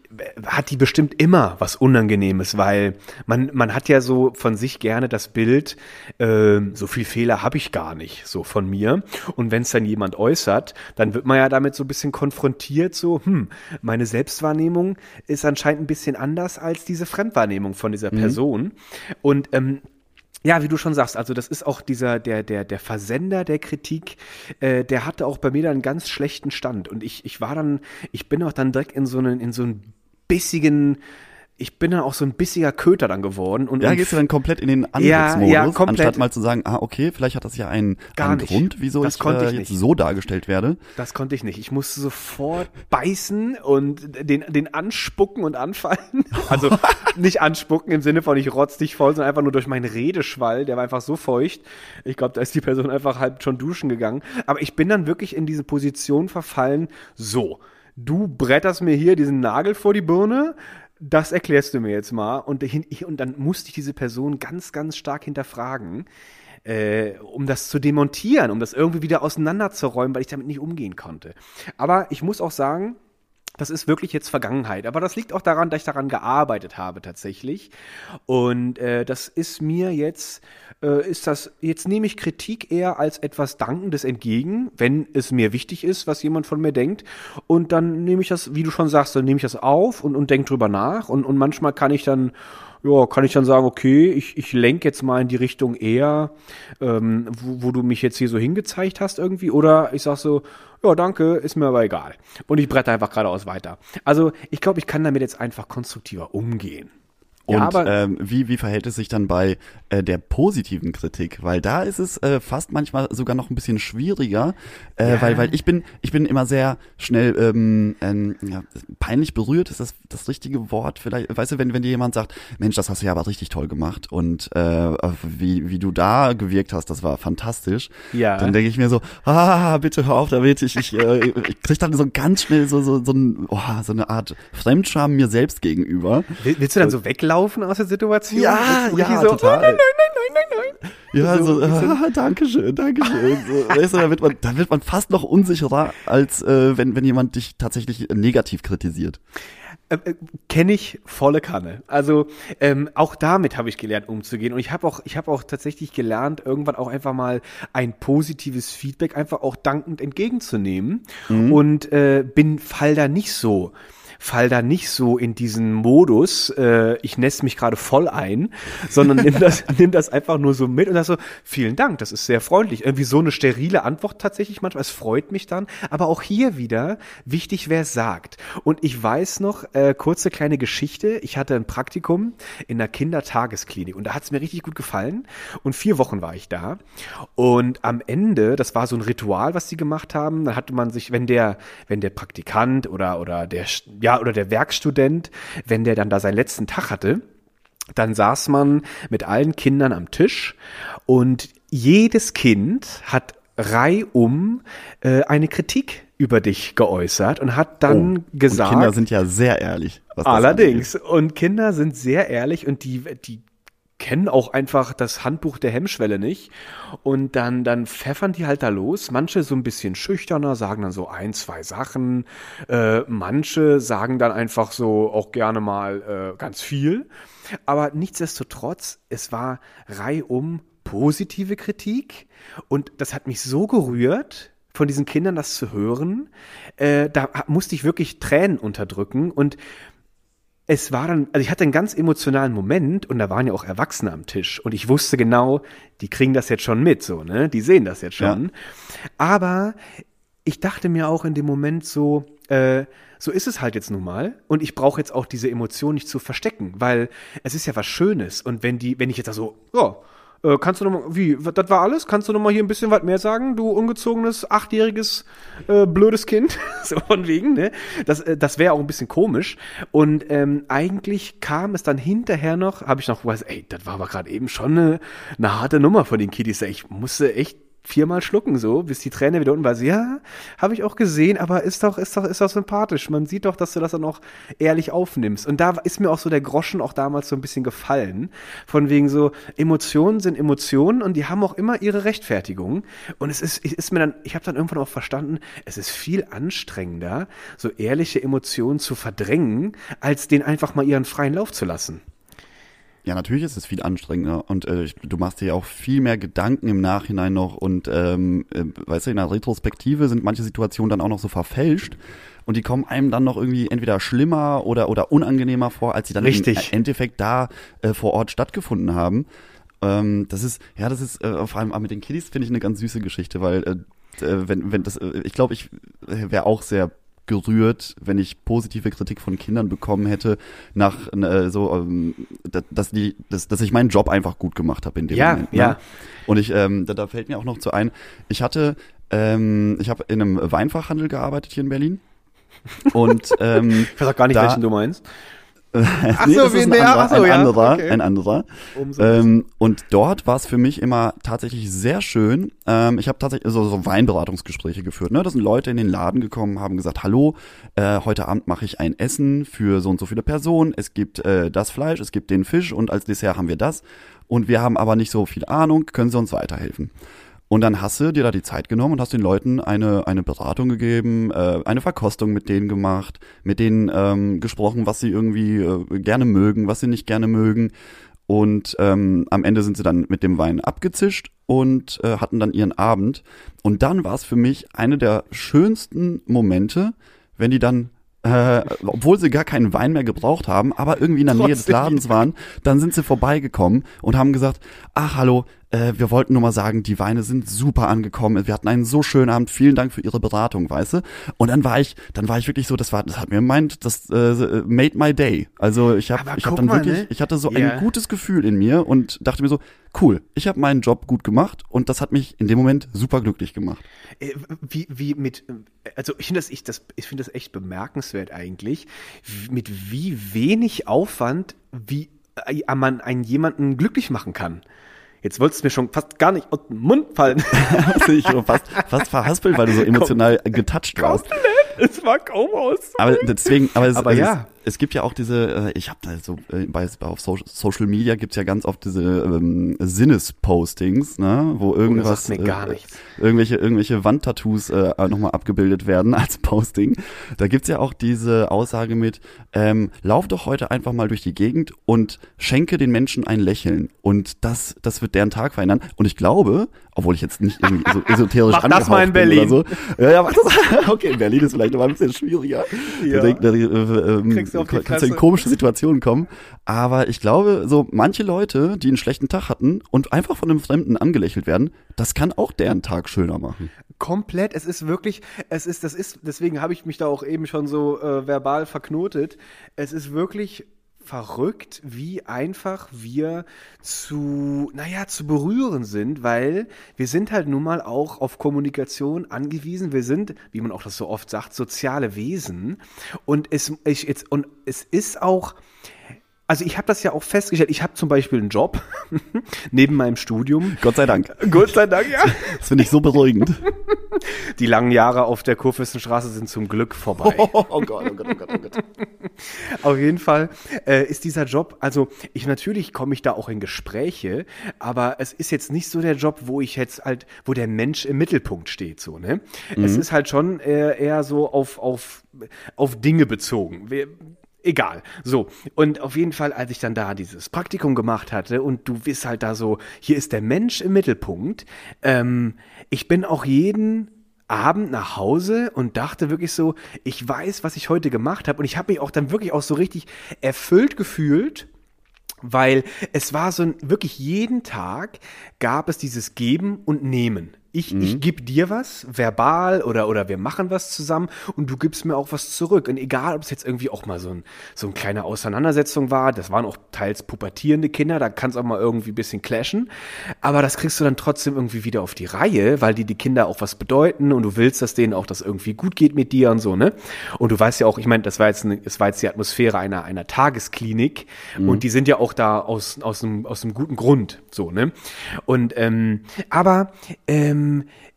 hat die bestimmt immer was Unangenehmes, weil man, man hat ja so von sich gerne das Bild, ähm, so viel Fehler habe ich gar nicht, so von mir. Und wenn es dann jemand äußert, dann wird man ja damit so ein bisschen konfrontiert, so, hm, meine Selbstwahrnehmung ist anscheinend ein bisschen anders als diese Fremdwahrnehmung von dieser Person. Und ähm, ja, wie du schon sagst, also das ist auch dieser, der, der, der Versender der Kritik, äh, der hatte auch bei mir dann einen ganz schlechten Stand. Und ich, ich war dann, ich bin auch dann direkt in so einen, in so einen bissigen, ich bin dann auch so ein bissiger Köter dann geworden. Und, Ja, gehst du dann komplett in den Ja, Angriffsmodus, ja, komplett. anstatt mal zu sagen, ah, okay, vielleicht hat das ja einen, Gar einen nicht. Grund, wieso Das ich, konnte äh, ich jetzt so dargestellt werde. Das konnte ich nicht. Ich musste sofort beißen und den, den anspucken und anfallen. [LAUGHS] Also nicht anspucken im Sinne von ich rotz dich voll, sondern einfach nur durch meinen Redeschwall. Der war einfach so feucht. Ich glaube, da ist die Person einfach halb schon duschen gegangen. Aber ich bin dann wirklich in diese Position verfallen. So, du bretterst mir hier diesen Nagel vor die Birne. Das erklärst du mir jetzt mal. Und, und dann musste ich diese Person ganz, ganz stark hinterfragen äh, um das zu demontieren, um das irgendwie wieder auseinanderzuräumen, weil ich damit nicht umgehen konnte. Aber ich muss auch sagen, das ist wirklich jetzt Vergangenheit. Aber das liegt auch daran, dass ich daran gearbeitet habe tatsächlich. Und äh, das ist mir jetzt, äh, ist das, jetzt nehme ich Kritik eher als etwas Dankendes entgegen, wenn es mir wichtig ist, was jemand von mir denkt. Und dann nehme ich das, wie du schon sagst, dann nehme ich das auf und, und denke drüber nach. Und, und manchmal kann ich dann ja, kann ich dann sagen, okay, ich, ich lenke jetzt mal in die Richtung eher, ähm, wo, wo du mich jetzt hier so hingezeigt hast irgendwie, oder ich sag so, ja, danke, ist mir aber egal. Und ich brette einfach geradeaus weiter. Also ich glaube, ich kann damit jetzt einfach konstruktiver umgehen. Und ja, aber ähm, wie, wie verhält es sich dann bei äh, der positiven Kritik? Weil da ist es äh, fast manchmal sogar noch ein bisschen schwieriger, äh, Ja. weil, weil ich bin, ich bin immer sehr schnell ähm, ähm, ja, peinlich berührt, ist das das richtige Wort? Vielleicht, weißt du, wenn, wenn dir jemand sagt, Mensch, das hast du ja aber richtig toll gemacht und äh, wie, wie du da gewirkt hast, das war fantastisch. Ja. Dann denke ich mir so, ah, bitte hör auf damit. Ich, ich, äh, ich krieg dann so ganz schnell so, so, so, ein, oh, so eine Art Fremdscham mir selbst gegenüber. Will- willst du dann so weglaufen aus der Situation? Ja, ja, so, total. Oh, nein, nein, nein, nein, nein, nein. Ja, So so, [LAUGHS] ah, danke schön, danke schön. So, weißt du, da wird man, da wird man fast noch unsicherer, als äh, wenn, wenn jemand dich tatsächlich negativ kritisiert. äh, äh, kenne ich volle Kanne. Also ähm, auch damit habe ich gelernt umzugehen und ich habe auch ich habe auch tatsächlich gelernt irgendwann auch einfach mal ein positives Feedback einfach auch dankend entgegenzunehmen und äh, bin fall da nicht so fall da nicht so in diesen Modus, äh, ich nässe mich gerade voll ein, sondern nimm das, [LAUGHS] nimm das einfach nur so mit und sag so, vielen Dank, das ist sehr freundlich. Irgendwie so eine sterile Antwort tatsächlich manchmal, es freut mich dann, aber auch hier wieder wichtig, wer es sagt. Und ich weiß noch, äh, kurze kleine Geschichte, ich hatte ein Praktikum in einer Kindertagesklinik und da hat es mir richtig gut gefallen und vier Wochen war ich da und am Ende, das war so ein Ritual, was sie gemacht haben, dann hatte man sich, wenn der, wenn der Praktikant oder, oder der, ja, ja, oder der Werkstudent, wenn der dann da seinen letzten Tag hatte, dann saß man mit allen Kindern am Tisch und jedes Kind hat reihum äh, eine Kritik über dich geäußert und hat dann Oh, gesagt. Kinder sind ja sehr ehrlich. Allerdings. Und Kinder sind sehr ehrlich und die, die kennen auch einfach das Handbuch der Hemmschwelle nicht. Und dann, dann pfeffern die halt da los. Manche so ein bisschen schüchterner, sagen dann so ein, zwei Sachen. Äh, manche sagen dann einfach so auch gerne mal äh, ganz viel. Aber nichtsdestotrotz, es war reihum positive Kritik. Und das hat mich so gerührt, von diesen Kindern das zu hören. Äh, da musste ich wirklich Tränen unterdrücken. Und es war dann, also ich hatte einen ganz emotionalen Moment und da waren ja auch Erwachsene am Tisch und ich wusste genau, die kriegen das jetzt schon mit, so, ne? Die sehen das jetzt schon. Aber ich dachte mir auch in dem Moment so, äh, so ist es halt jetzt nun mal und ich brauche jetzt auch diese Emotion nicht zu verstecken, weil es ist ja was Schönes und wenn die, wenn ich jetzt da so, ja, äh, kannst du noch mal, wie, das war alles? Kannst du noch mal hier ein bisschen was mehr sagen, du ungezogenes, achtjähriges, äh, blödes Kind? [LAUGHS] so von wegen, ne? Das, äh, das wäre auch ein bisschen komisch. Und ähm, eigentlich kam es dann hinterher noch, habe ich noch was, ey, das war aber gerade eben schon eine, eine harte Nummer von den Kiddies. Ich musste echt viermal schlucken so, bis die Träne wieder unten war. So, ja, habe ich auch gesehen, aber ist doch, ist doch, ist doch sympathisch. Man sieht doch, dass du das dann auch ehrlich aufnimmst. Und da ist mir auch so der Groschen auch damals so ein bisschen gefallen. Von wegen so, Emotionen sind Emotionen und die haben auch immer ihre Rechtfertigung. Und es ist, ist mir dann, ich habe dann irgendwann auch verstanden, es ist viel anstrengender, so ehrliche Emotionen zu verdrängen, als den einfach mal ihren freien Lauf zu lassen. Ja, natürlich ist es viel anstrengender und äh, du machst dir ja auch viel mehr Gedanken im Nachhinein noch und ähm, äh, weißt du, in der Retrospektive sind manche Situationen dann auch noch so verfälscht und die kommen einem dann noch irgendwie entweder schlimmer oder oder unangenehmer vor, als sie dann Richtig. im Endeffekt da äh, vor Ort stattgefunden haben. Ähm, das ist, ja, das ist äh, vor allem mit den Kiddies finde ich eine ganz süße Geschichte, weil äh, äh, wenn, wenn das, äh, ich glaube, ich wäre auch sehr gerührt, wenn ich positive Kritik von Kindern bekommen hätte, nach äh, so, ähm, da- dass die, dass, dass ich meinen Job einfach gut gemacht habe in dem Ja, Moment. Ne? ja. Und ich, ähm, da, da fällt mir auch noch zu ein, ich hatte, ähm, ich habe in einem Weinfachhandel gearbeitet hier in Berlin. Und ähm, [LAUGHS] Ich weiß auch gar nicht, Da- welchen du meinst. Ach [LAUGHS] so, das wie- ist ein nee, anderer, ach so, ein ja, anderer, okay. ein anderer. Ähm, und dort war es für mich immer tatsächlich sehr schön. Ähm, ich habe tatsächlich so, so Weinberatungsgespräche geführt. Ne? Da sind Leute in den Laden gekommen, haben gesagt, hallo, äh, heute Abend mache ich ein Essen für so und so viele Personen. Es gibt äh, das Fleisch, es gibt den Fisch und als Dessert haben wir das. Und wir haben aber nicht so viel Ahnung, können Sie uns weiterhelfen? Und dann hast du dir da die Zeit genommen und hast den Leuten eine, eine Beratung gegeben, äh, eine Verkostung mit denen gemacht, mit denen ähm, gesprochen, was sie irgendwie äh, gerne mögen, was sie nicht gerne mögen. Und ähm, am Ende sind sie dann mit dem Wein abgezischt und äh, hatten dann ihren Abend. Und dann war es für mich eine der schönsten Momente, wenn die dann, äh, obwohl sie gar keinen Wein mehr gebraucht haben, aber irgendwie in der Nähe des Trotzdem Ladens waren, dann sind sie vorbeigekommen und haben gesagt, ach hallo, äh, wir wollten nur mal sagen, die Weine sind super angekommen. Wir hatten einen so schönen Abend. Vielen Dank für Ihre Beratung, weißt du? Und dann war ich, dann war ich wirklich so, das war, das hat mir meint, das äh, made my day. Also ich habe, ich habe dann mal, wirklich, ne? ich hatte so Ja. ein gutes Gefühl in mir und dachte mir so, cool, ich habe meinen Job gut gemacht und das hat mich in dem Moment super glücklich gemacht. Äh, Wie, wie mit, äh, also ich finde das, ich, das, ich finde das echt bemerkenswert eigentlich, mit wie wenig Aufwand, wie äh, man einen jemanden glücklich machen kann. Jetzt wolltest du mir schon fast gar nicht aus dem Mund fallen. [LAUGHS] Also ich war fast, fast verhaspelt, weil du so emotional getoucht warst. es war kaum aus. Aber deswegen, aber, es, Aber ja. es, es gibt ja auch diese, äh, ich habe da so, äh, bei, auf so, Social Media gibt's ja ganz oft diese ähm, Sinnespostings, ne, wo irgendwas, sagt mir gar nichts. irgendwelche, irgendwelche Wandtattoos äh, nochmal abgebildet werden [LAUGHS] als Posting. Da gibt's ja auch diese Aussage mit, ähm, lauf doch heute einfach mal durch die Gegend und schenke den Menschen ein Lächeln. Und das, das wird deren Tag verändern. Und ich glaube, obwohl ich jetzt nicht irgendwie so [LAUGHS] esoterisch Mach das mal in bin Berlin. Oder so. Ja, ja, mach das. [LAUGHS] Okay, in Berlin ist vielleicht noch mal ein bisschen schwieriger. Ja. Da, da, äh, ähm, Kriegst du auf die kannst du in komische Situationen kommen. Aber ich glaube, so manche Leute, die einen schlechten Tag hatten und einfach von einem Fremden angelächelt werden, das kann auch deren Tag schöner machen. Komplett, es ist wirklich, es ist, das ist, deswegen habe ich mich da auch eben schon so äh, verbal verknotet. Es ist wirklich verrückt, wie einfach wir zu, naja, zu berühren sind, weil wir sind halt nun mal auch auf Kommunikation angewiesen. Wir sind, wie man auch das so oft sagt, soziale Wesen. Und es, ich, jetzt, und es ist auch, also ich habe das ja auch festgestellt. Ich habe zum Beispiel einen Job [LAUGHS] neben meinem Studium. Gott sei Dank. [LAUGHS] Gott sei Dank, ja. Das finde ich so beruhigend. Die langen Jahre auf der Kurfürstenstraße sind zum Glück vorbei. [LAUGHS] oh Gott, oh Gott, oh Gott, oh Gott. Auf jeden Fall äh, ist dieser Job, also ich natürlich komme ich da auch in Gespräche, aber es ist jetzt nicht so der Job, wo ich jetzt halt, wo der Mensch im Mittelpunkt steht, so, ne? Es ist halt schon eher, eher so auf, auf, auf Dinge bezogen. Wir, Egal. So. Und auf jeden Fall, als ich dann da dieses Praktikum gemacht hatte und du bist halt da so, hier ist der Mensch im Mittelpunkt. Ähm, ich bin auch jeden Abend nach Hause und dachte wirklich so, ich weiß, was ich heute gemacht habe. Und ich habe mich auch dann wirklich auch so richtig erfüllt gefühlt, weil es war so ein, wirklich jeden Tag gab es dieses Geben und Nehmen. Ich, Mhm. ich gebe dir was, verbal oder, oder wir machen was zusammen und du gibst mir auch was zurück. Und egal, ob es jetzt irgendwie auch mal so, ein, so eine kleine Auseinandersetzung war, das waren auch teils pubertierende Kinder, da kann es auch mal irgendwie ein bisschen clashen. Aber das kriegst du dann trotzdem irgendwie wieder auf die Reihe, weil die, die Kinder auch was bedeuten und du willst, dass denen auch das irgendwie gut geht mit dir und so, ne? Und du weißt ja auch, ich meine, das war jetzt, eine, das war jetzt die Atmosphäre einer, einer Tagesklinik und die sind ja auch da aus, aus, einem, aus einem guten Grund, so, ne? Und, ähm, aber, ähm,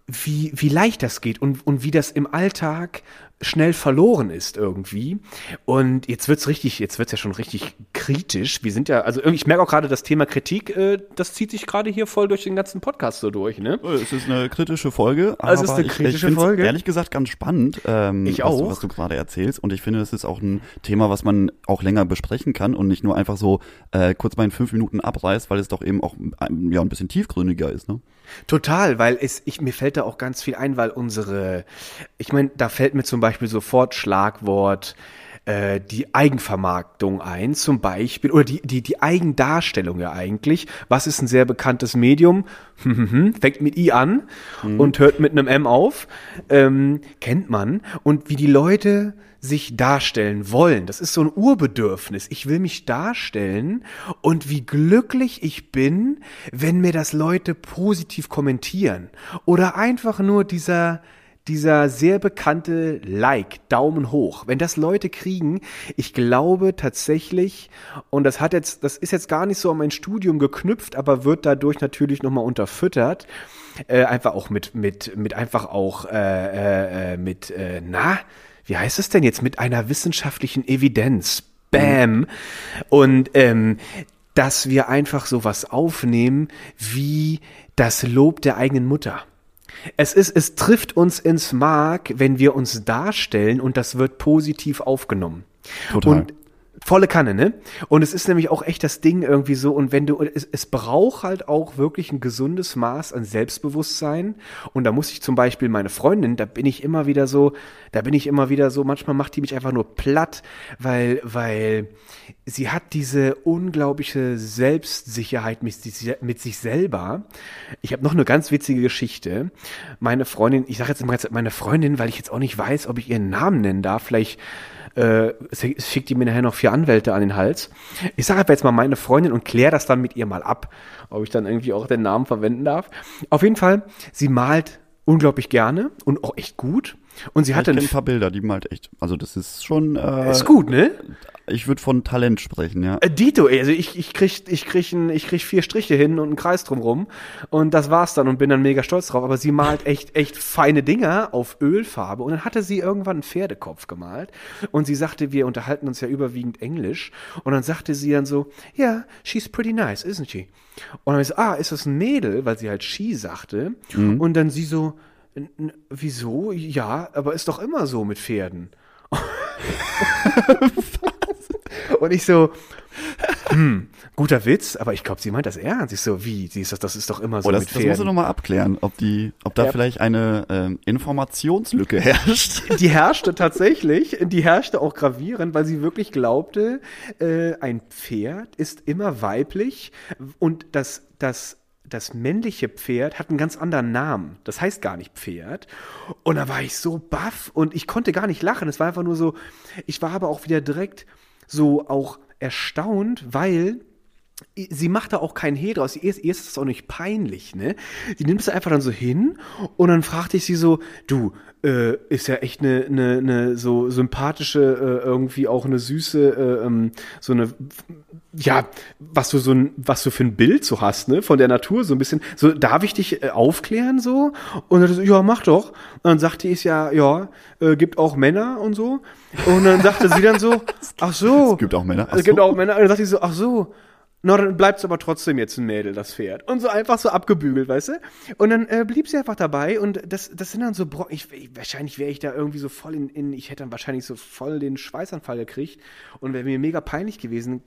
wie, wie leicht das geht und, und wie das im Alltag schnell verloren ist irgendwie. Und jetzt wird's richtig, jetzt wird's ja schon richtig kritisch. Wir sind ja, also ich merke auch gerade, das Thema Kritik, äh, das zieht sich gerade hier voll durch den ganzen Podcast so durch, ne? Es ist eine kritische Folge. Es ist aber eine ich- kritische ich find's Folge. Ehrlich gesagt ganz spannend, ähm, Ich was, du- auch. was du gerade erzählst. Und ich finde, es ist auch ein Thema, was man auch länger besprechen kann und nicht nur einfach so äh, kurz mal in fünf Minuten abreißt, weil es doch eben auch ähm, ja, ein bisschen tiefgründiger ist. Ne? Total, weil es, ich, mir fällt da auch ganz viel ein, weil unsere, ich meine, da fällt mir zum Beispiel sofort Schlagwort äh, die Eigenvermarktung ein, zum Beispiel, oder die, die, die Eigendarstellung ja eigentlich. Was ist ein sehr bekanntes Medium? [LAUGHS] Fängt mit I an und hört mit einem M auf. Ähm, kennt man. Und wie die Leute sich darstellen wollen. Das ist so ein Urbedürfnis. Ich will mich darstellen und wie glücklich ich bin, wenn mir das Leute positiv kommentieren. Oder einfach nur dieser, dieser sehr bekannte Like, Daumen hoch. Wenn das Leute kriegen, ich glaube tatsächlich, und das hat jetzt, das ist jetzt gar nicht so an mein Studium geknüpft, aber wird dadurch natürlich nochmal unterfüttert. Äh, einfach auch mit, mit, mit einfach auch, äh, äh, äh, mit, äh, na, wie heißt es denn jetzt, mit einer wissenschaftlichen Evidenz. Bam. Und ähm, dass wir einfach sowas aufnehmen wie das Lob der eigenen Mutter. Es ist, es trifft uns ins Mark, wenn wir uns darstellen und das wird positiv aufgenommen. Total. Und volle Kanne, ne? Und es ist nämlich auch echt das Ding irgendwie so, und wenn du, es, es braucht halt auch wirklich ein gesundes Maß an Selbstbewusstsein. Und da muss ich zum Beispiel meine Freundin, da bin ich immer wieder so, da bin ich immer wieder so, manchmal macht die mich einfach nur platt, weil, weil sie hat diese unglaubliche Selbstsicherheit mit sich, mit sich selber. Ich habe noch eine ganz witzige Geschichte. Meine Freundin, ich sage jetzt immer ganz meine Freundin, weil ich jetzt auch nicht weiß, ob ich ihren Namen nennen darf. Vielleicht äh, schickt die mir nachher noch vier Anwälte an den Hals. Ich sage aber jetzt mal meine Freundin und kläre das dann mit ihr mal ab, ob ich dann irgendwie auch den Namen verwenden darf. Auf jeden Fall, sie malt unglaublich gerne und auch echt gut. Und sie Ich hatte ein paar Bilder, die malt echt. Also das ist schon. Äh, ist gut, ne? Ich würde von Talent sprechen, ja. Äh, Dito, ey, also ich, ich krieg, ich krieg, ein, ich krieg vier Striche hin und einen Kreis drumrum und das war's dann und bin dann mega stolz drauf. Aber sie malt echt, echt feine Dinger auf Ölfarbe und dann hatte sie irgendwann einen Pferdekopf gemalt und sie sagte, wir unterhalten uns ja überwiegend Englisch und dann sagte sie dann so, ja, yeah, she's pretty nice, isn't she? Und dann ich so, ah, ist das ein Mädel, weil sie halt she sagte und dann sie so, "N- n- wieso? Ja, aber ist doch immer so mit Pferden. [LAUGHS] Und ich so, hm, guter Witz, aber ich glaube, sie meint das ernst. Ich so, wie? Sie ist das, das ist doch immer so Oh, das, mit das musst du Pferden. nochmal abklären, ob die, ob da Ja. vielleicht eine ähm, Informationslücke herrscht. [LAUGHS] die herrschte tatsächlich, die herrschte auch gravierend, weil sie wirklich glaubte, äh, ein Pferd ist immer weiblich und das, das, das männliche Pferd hat einen ganz anderen Namen. Das heißt gar nicht Pferd. Und da war ich so baff und ich konnte gar nicht lachen. Es war einfach nur so, ich war aber auch wieder direkt so auch erstaunt, weil sie macht da auch keinen Hehl draus. Ihr, ihr ist es auch nicht peinlich, ne? Sie nimmt es einfach dann so hin und dann fragte ich sie so, du, äh, ist ja echt eine, eine, eine so sympathische, äh, irgendwie auch eine süße, äh, ähm, so eine, ja, was du so ein, was du für ein Bild so hast, ne, von der Natur, so ein bisschen, so, darf ich dich äh, aufklären, so? Und dann so, ja, mach doch. Und dann sagte ich ja, ja, äh, gibt auch Männer und so. Und dann sagte sie dann so, [LAUGHS] ach so. Es gibt auch Männer. Ach Es gibt auch Männer. Und dann sagte ich so, ach so. Na, dann bleibt's aber trotzdem jetzt ein Mädel, das Pferd. Und so einfach so abgebügelt, weißt du? Und dann äh, blieb sie einfach dabei und das, das sind dann so Bro ich, ich, Wahrscheinlich wäre ich da irgendwie so voll in, in, ich hätte dann wahrscheinlich so voll den Schweißanfall gekriegt und wäre mir mega peinlich gewesen.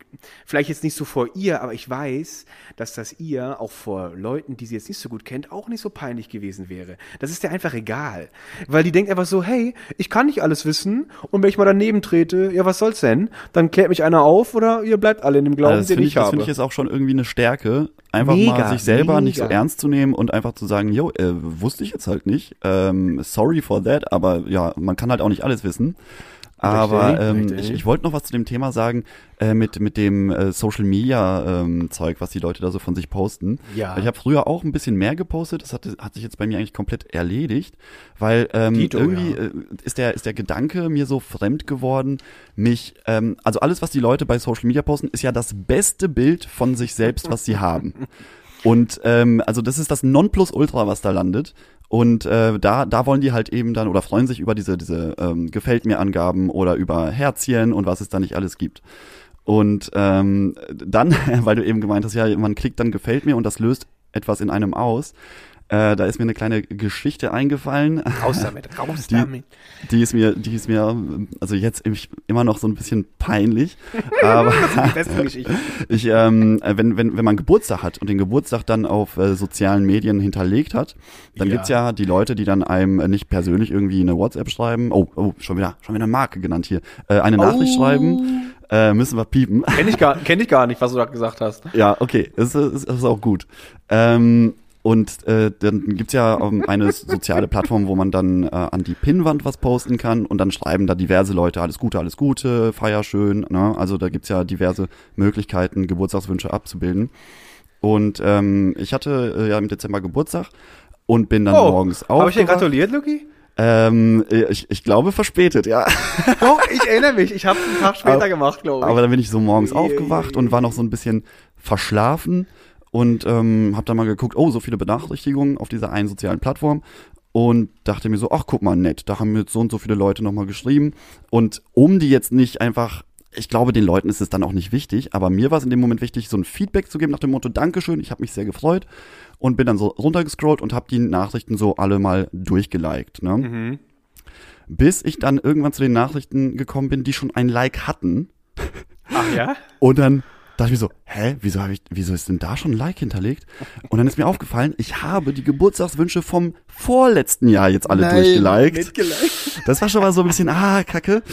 Vielleicht jetzt nicht so vor ihr, aber ich weiß, dass das ihr auch vor Leuten, die sie jetzt nicht so gut kennt, auch nicht so peinlich gewesen wäre. Das ist dir einfach egal. Weil die denkt einfach so, hey, ich kann nicht alles wissen und wenn ich mal daneben trete, ja, was soll's denn? Dann klärt mich einer auf oder ihr bleibt alle in dem Glauben, Also den ich, ich, habe. Ich jetzt auch schon irgendwie eine Stärke, einfach Mega, mal sich selber nicht so mega. ernst zu nehmen und einfach zu sagen, yo, äh, wusste ich jetzt halt nicht, ähm, sorry for that, aber ja, man kann halt auch nicht alles wissen. Aber ähm, ich, ich wollte noch was zu dem Thema sagen, äh, mit, mit dem äh, Social Media ähm, Zeug, was die Leute da so von sich posten. Ja. Ich habe früher auch ein bisschen mehr gepostet, das hat, hat sich jetzt bei mir eigentlich komplett erledigt, weil ähm, Dito, irgendwie ja. äh, ist der ist der Gedanke mir so fremd geworden, mich ähm, also alles was die Leute bei Social Media posten, ist ja das beste Bild von sich selbst, was sie haben. [LAUGHS] Und ähm, also das ist das Nonplusultra, was da landet. Und äh, da, da wollen die halt eben dann oder freuen sich über diese, diese ähm, Gefällt mir Angaben oder über Herzchen und was es da nicht alles gibt. Und ähm, dann, [LAUGHS] weil du eben gemeint hast, ja, man klickt dann Gefällt mir und das löst etwas in einem aus. Äh, da ist mir eine kleine Geschichte eingefallen. Raus damit, [LAUGHS] raus Die- damit. Die ist mir, die ist mir, also jetzt im- immer noch so ein bisschen peinlich. [LAUGHS] aber Die besten Geschichten. [LAUGHS] ich, ähm, äh, wenn, wenn, wenn man Geburtstag hat und den Geburtstag dann auf äh, sozialen Medien hinterlegt hat, dann Ja. gibt's ja die Leute, die dann einem nicht persönlich irgendwie eine WhatsApp schreiben. Oh, oh, schon wieder, schon wieder eine Marke genannt hier. Äh, eine Nachricht Oh. schreiben. Äh, müssen wir piepen. Kenn ich, gar, kenn ich gar nicht, was du da gesagt hast. Ja, okay, das ist, das ist auch gut. Ähm, und äh, dann gibt's ja ähm, eine soziale Plattform, wo man dann äh, an die Pinnwand was posten kann und dann schreiben da diverse Leute alles Gute, alles Gute, feier schön. Ne? Also da gibt's ja diverse Möglichkeiten, Geburtstagswünsche abzubilden. Und ähm, ich hatte äh, ja im Dezember Geburtstag und bin dann morgens Habe Oh, ich dir gratuliert, Luki? Ähm, ich, ich glaube verspätet, ja. [LAUGHS] Doch, ich erinnere mich. Ich habe einen Tag später Aber- gemacht, glaube ich. Aber dann bin ich so morgens aufgewacht und war noch so ein bisschen verschlafen und ähm, habe dann mal geguckt, oh, so viele Benachrichtigungen auf dieser einen sozialen Plattform und dachte mir so, ach guck mal, nett, da haben mir jetzt so und so viele Leute nochmal geschrieben und um die jetzt nicht einfach ich glaube, den Leuten ist es dann auch nicht wichtig, aber mir war es in dem Moment wichtig, so ein Feedback zu geben nach dem Motto, Dankeschön, ich habe mich sehr gefreut und bin dann so runtergescrollt und habe die Nachrichten so alle mal durchgeliked. Ne? Mhm. Bis ich dann irgendwann zu den Nachrichten gekommen bin, die schon ein Like hatten. Ach ja? Und dann dachte ich mir so, hä, wieso, hab ich, wieso ist denn da schon ein Like hinterlegt? Und dann ist mir aufgefallen, ich habe die Geburtstagswünsche vom vorletzten Jahr jetzt alle durchgeliked. Mitgeliked. Das war schon mal so ein bisschen, ah, kacke.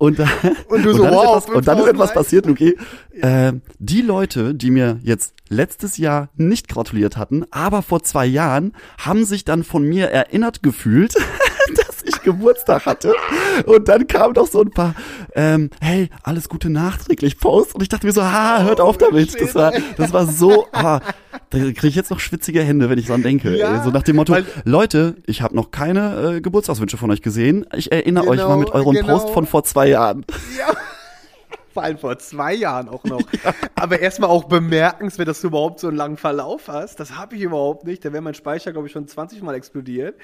Und, da, Und du so, dann wow, ist etwas, und dann ist 5000 etwas passiert, okay. Ähm, die Leute, die mir jetzt letztes Jahr nicht gratuliert hatten, aber vor zwei Jahren, haben sich dann von mir erinnert gefühlt, [LAUGHS] dass ich Geburtstag hatte. Und dann kam doch so ein paar, ähm, hey, alles Gute nachträglich Post. Und ich dachte mir so, ha, hört auf damit. Das war, das war so, ah, da kriege ich jetzt noch schwitzige Hände, wenn ich dran denke. Ja, so nach dem Motto, Leute, ich habe noch keine äh, Geburtstagswünsche von euch gesehen. Ich erinnere euch Genau, mal mit euren genau. Post von vor zwei Jahren. Ja. Vor allem vor zwei Jahren auch noch. Aber erstmal auch bemerkenswert, dass du überhaupt so einen langen Verlauf hast. Das habe ich überhaupt nicht. Da wäre mein Speicher, glaube ich, schon 20 Mal explodiert.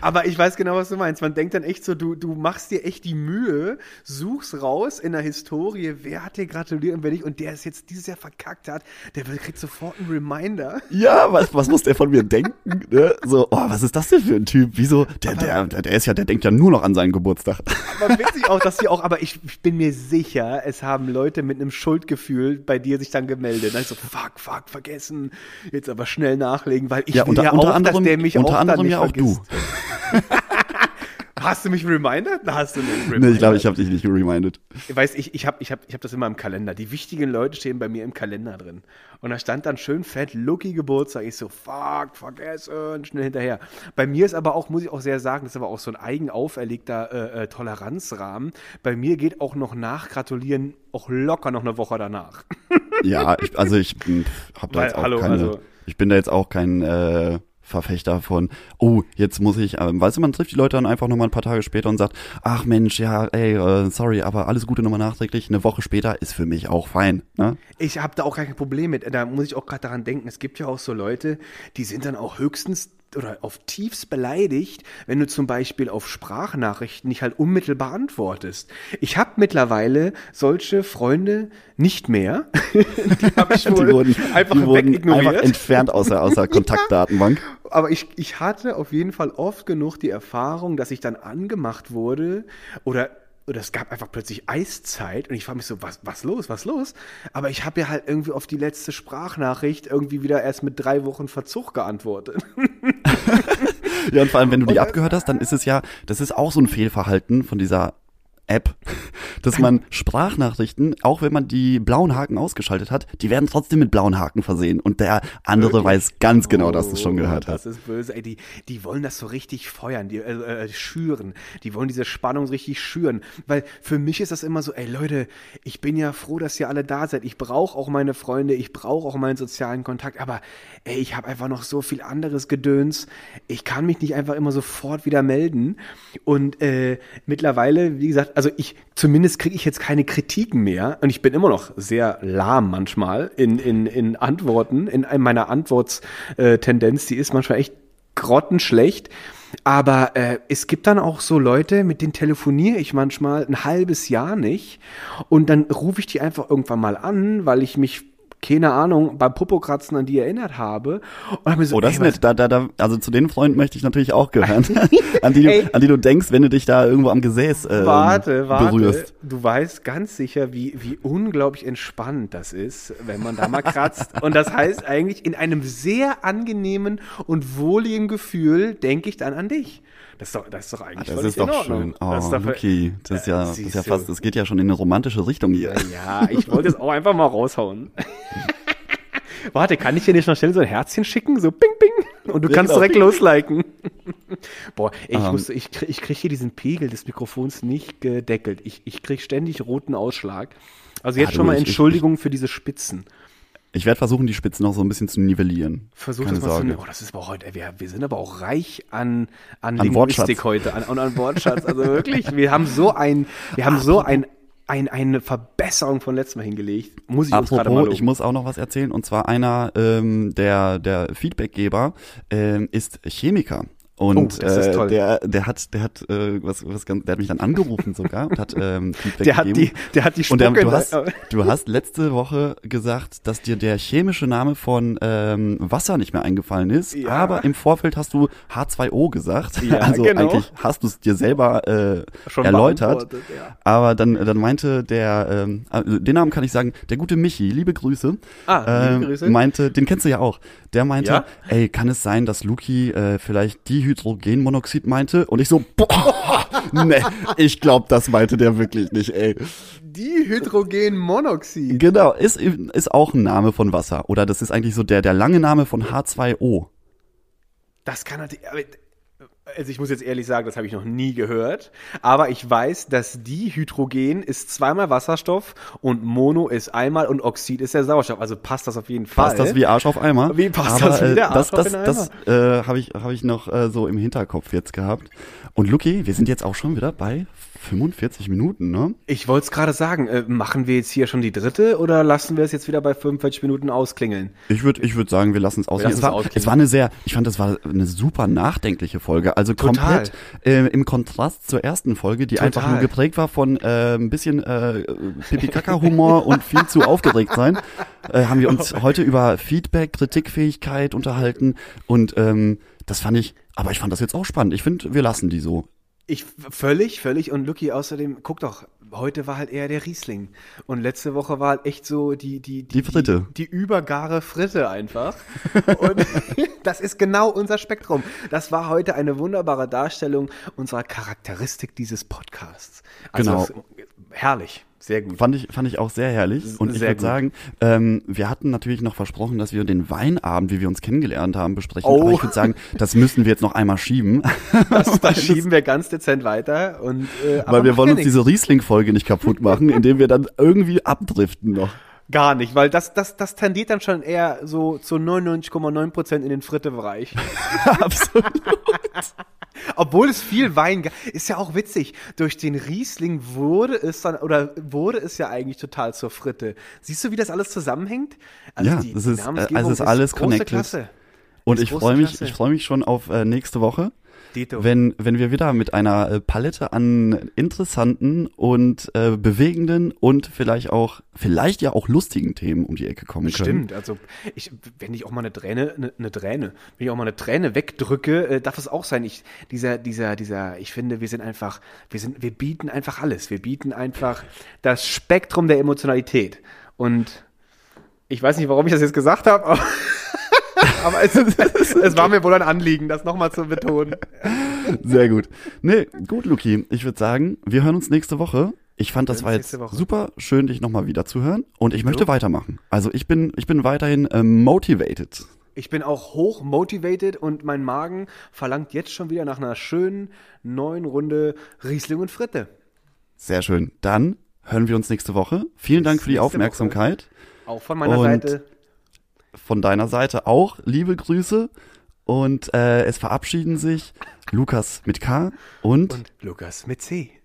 Aber ich weiß genau, was du meinst. Man denkt dann echt so, du, du machst dir echt die Mühe, suchst raus in der Historie, wer hat dir gratuliert und wer nicht. Und der es jetzt dieses Jahr verkackt hat, der kriegt sofort einen Reminder. Ja, was, was muss der von mir denken? Ne? So, oh, was ist das denn für ein Typ? Wieso? Der, der, der, der ist ja, der denkt ja nur noch an seinen Geburtstag. Aber witzig auch, dass sie auch, aber ich, ich bin mir sicher, es haben Leute mit einem Schuldgefühl bei dir sich dann gemeldet. Dann so, fuck, fuck, vergessen, jetzt aber schnell nachlegen, weil ich Ja, will unter, ja unter auch, anderem, dass der mich unter auch anderem ja auch vergisst. du. [LAUGHS] Hast du mich reminded? Hast du mich Nee, ich glaube, ich habe dich nicht reminded. Weißt ich, ich habe ich hab, ich hab das immer im Kalender. Die wichtigen Leute stehen bei mir im Kalender drin. Und da stand dann schön fett Lucky Geburtstag. Ich so, fuck, vergessen, schnell hinterher. Bei mir ist aber auch, muss ich auch sehr sagen, das ist aber auch so ein eigen auferlegter äh, äh, Toleranzrahmen. Bei mir geht auch noch nach Gratulieren auch locker noch eine Woche danach. Ja, ich, also ich habe da Weil, jetzt auch hallo, keine, also- ich bin da jetzt auch kein äh, Verfechter von, oh, jetzt muss ich, ähm, weißt du, man trifft die Leute dann einfach nochmal ein paar Tage später und sagt, ach Mensch, ja, ey, äh, sorry, aber alles Gute nochmal nachträglich, eine Woche später ist für mich auch fein. Ne? Ich habe da auch kein Problem mit. Da muss ich auch gerade daran denken, es gibt ja auch so Leute, die sind dann auch höchstens oder auf tiefst beleidigt, wenn du zum Beispiel auf Sprachnachrichten nicht halt unmittelbar antwortest. Ich habe mittlerweile solche Freunde nicht mehr. [LAUGHS] die habe ich Die wohl wurden, einfach die wurden einfach entfernt aus der, aus der [LAUGHS] Kontaktdatenbank. Aber ich, ich hatte auf jeden Fall oft genug die Erfahrung, dass ich dann angemacht wurde oder oder es gab einfach plötzlich Eiszeit und ich frage mich so, was, was los, was los? Aber ich habe ja halt irgendwie auf die letzte Sprachnachricht irgendwie wieder erst mit drei Wochen Verzug geantwortet. [LAUGHS] [LAUGHS] Ja, und vor allem, wenn du die abgehört hast, dann ist es ja, das ist auch so ein Fehlverhalten von dieser App, dass man Sprachnachrichten, auch wenn man die blauen Haken ausgeschaltet hat, die werden trotzdem mit blauen Haken versehen. Und der andere Wirklich? weiß ganz genau, dass du es schon gehört Das hast. ist böse. Ey, die, die wollen das so richtig feuern, die äh, äh, schüren. Die wollen diese Spannung richtig schüren. Weil für mich ist das immer so, ey Leute, ich bin ja froh, dass ihr alle da seid. Ich brauche auch meine Freunde, ich brauche auch meinen sozialen Kontakt. Aber ey, ich habe einfach noch so viel anderes Gedöns. Ich kann mich nicht einfach immer sofort wieder melden. Und äh, mittlerweile, wie gesagt, also ich, zumindest kriege ich jetzt keine Kritiken mehr. Und ich bin immer noch sehr lahm manchmal in, in, in Antworten, in meiner Antwortstendenz. Die ist manchmal echt grottenschlecht. Aber äh, es gibt dann auch so Leute, mit denen telefoniere ich manchmal ein halbes Jahr nicht. Und dann rufe ich die einfach irgendwann mal an, weil ich mich keine Ahnung, beim Popokratzen an die erinnert habe. Und hab mir so, Oh, das ey, ist nett. Da, da, da, also zu den Freunden möchte ich natürlich auch gehören, [LAUGHS] an, die du, an die du denkst, wenn du dich da irgendwo am Gesäß ähm, Warte, warte. berührst. Du weißt ganz sicher, wie, wie unglaublich entspannt das ist, wenn man da mal kratzt. [LAUGHS] Und das heißt eigentlich, in einem sehr angenehmen und wohligen Gefühl denke ich dann an dich. Das ist doch, das ist doch eigentlich Das völlig ist doch in Ordnung. schön. Oh, das ist doch, Luki, das ist ja, das ist ja fast, das geht ja schon in eine romantische Richtung hier. Ja, ich wollte es auch einfach mal raushauen. [LAUGHS] Warte, kann ich dir nicht noch schnell so ein Herzchen schicken? So ping, ping. Und du Ja, kannst genau. direkt losliken. [LAUGHS] Boah, ey, ich, Ähm. musste, ich, krieg, ich krieg hier diesen Pegel des Mikrofons nicht gedeckelt. Ich, ich krieg ständig roten Ausschlag. Also jetzt Ah, schon mal ich- ich- Entschuldigung für diese Spitzen. Ich werde versuchen, die Spitzen noch so ein bisschen zu nivellieren. Versuch Keine das mal Sorge. zu. Oh, das ist aber heute. ey, Wir, wir sind aber auch reich an, an, An Linguistik Wortschatz. heute, an, und an Wortschatz. Also wirklich, wir haben so ein, wir haben so ein, ein, eine Verbesserung von letztem Mal hingelegt. Muss ich uns gerade mal Apropos, loben. ich muss auch noch was erzählen. Und zwar einer ähm, der, der Feedbackgeber ähm, ist Chemiker. Und Oh, äh, der, der hat, der hat, äh, was, was ganz, der hat mich dann angerufen sogar und hat ähm, [LAUGHS] Feedback Der hat gegeben. die, der hat die Und der, Spucke. du, hast, äh, du hast letzte Woche gesagt, dass dir der chemische Name von ähm, Wasser nicht mehr eingefallen ist, Ja. aber im Vorfeld hast du H2O gesagt. Ja, [LAUGHS] also genau. eigentlich hast du es dir selber äh, Schon erläutert. ja. Aber dann, dann meinte der, ähm, äh, den Namen kann ich sagen, der gute Michi, liebe Grüße, Ah, liebe ähm, Grüße. meinte, den kennst du ja auch. Der meinte, Ja? ey, kann es sein, dass Luki äh, vielleicht Dihydrogenmonoxid meinte? Und ich so, boah, [LAUGHS] ne, ich glaube, das meinte der wirklich nicht, ey. Dihydrogenmonoxid. Genau, ist, ist auch ein Name von Wasser. Oder das ist eigentlich so der, der lange Name von H2O. Das kann natürlich. aber- Also ich muss jetzt ehrlich sagen, das habe ich noch nie gehört. Aber ich weiß, dass Dihydrogen ist zweimal Wasserstoff und Mono ist einmal und Oxid ist der Sauerstoff. Also passt das auf jeden Fall. Passt das wie Arsch auf Eimer? Wie passt Aber, das wie äh, der Arsch das, auf das, das äh, habe ich, hab ich noch äh, so im Hinterkopf jetzt gehabt. Und Luki, wir sind jetzt auch schon wieder bei 45 Minuten, ne? Ich wollte es gerade sagen, äh, machen wir jetzt hier schon die dritte oder lassen wir es jetzt wieder bei 45 Minuten ausklingeln? Ich würde ich würd sagen, wir lassen es aus. lassen Es war, ausklingen. es war eine sehr, ich fand, das war eine super nachdenkliche Folge. Also Total. komplett äh, im Kontrast zur ersten Folge, die Total. einfach nur geprägt war von äh, ein bisschen äh, Pipi-Kaka-Humor und viel zu aufgeregt sein, äh, haben wir uns heute über Feedback, Kritikfähigkeit unterhalten und ähm, das fand ich, aber ich fand das jetzt auch spannend. Ich finde, wir lassen die so. Ich völlig, völlig und Lucky außerdem, guck doch, heute war halt eher der Riesling. Und letzte Woche war halt echt so die, die, Die Fritte. Die, die übergare Fritte einfach. [LAUGHS] Und [LAUGHS] das ist genau unser Spektrum. Das war heute eine wunderbare Darstellung unserer Charakteristik dieses Podcasts. Also Genau. herrlich. Sehr gut. Fand ich, fand ich auch sehr herrlich. Und ich Sehr würde gut. sagen, ähm, wir hatten natürlich noch versprochen, dass wir den Weinabend, wie wir uns kennengelernt haben, besprechen. Oh. Aber ich würde sagen, das müssen wir jetzt noch einmal schieben, [LAUGHS] Das, [LAUGHS] das schieben wir ganz dezent weiter. Und, äh, weil wir wollen uns nichts. diese Riesling-Folge nicht kaputt machen, indem wir dann irgendwie abdriften noch. Gar nicht, weil das, das, das tendiert dann schon eher so zu 99,9 Prozent in den Fritte-Bereich. [LAUGHS] Absolut. Obwohl es viel Wein gab. Ist ja auch witzig. Durch den Riesling wurde es dann, oder wurde es ja eigentlich total zur Fritte. Siehst du, wie das alles zusammenhängt? Also Ja, das ist, äh, also es ist alles große connected. Klasse. Und Ist ich freue mich, ich freue mich schon auf äh, nächste Woche. Dito. wenn, wenn wir wieder mit einer äh, Palette an interessanten und äh, bewegenden und vielleicht auch, vielleicht ja auch lustigen Themen um die Ecke kommen können. Stimmt, also ich, wenn ich auch mal eine Träne, eine, eine Träne, wenn ich auch mal eine Träne wegdrücke, äh, darf es auch sein. Ich, dieser, dieser, dieser, ich finde, wir sind einfach, wir sind, wir bieten einfach alles. Wir bieten einfach das Spektrum der Emotionalität. Und ich weiß nicht, warum ich das jetzt gesagt habe, aber, aber es, [LAUGHS] es war mir wohl ein Anliegen, das nochmal zu betonen. Sehr gut. Nee, gut, Luki. Ich würde sagen, wir hören uns nächste Woche. Ich fand, das war jetzt Woche. super schön, dich nochmal wieder zu hören. Und ich möchte weitermachen. Also ich bin, ich bin weiterhin ähm, motivated. Ich bin auch hoch motivated und mein Magen verlangt jetzt schon wieder nach einer schönen neuen Runde Riesling und Fritte. Sehr schön. Dann hören wir uns nächste Woche. Vielen Dank für die Aufmerksamkeit. Auch von meiner Und Seite. Von deiner Seite auch liebe Grüße. Und äh, es verabschieden sich Lukas mit K und Und Lukas mit C.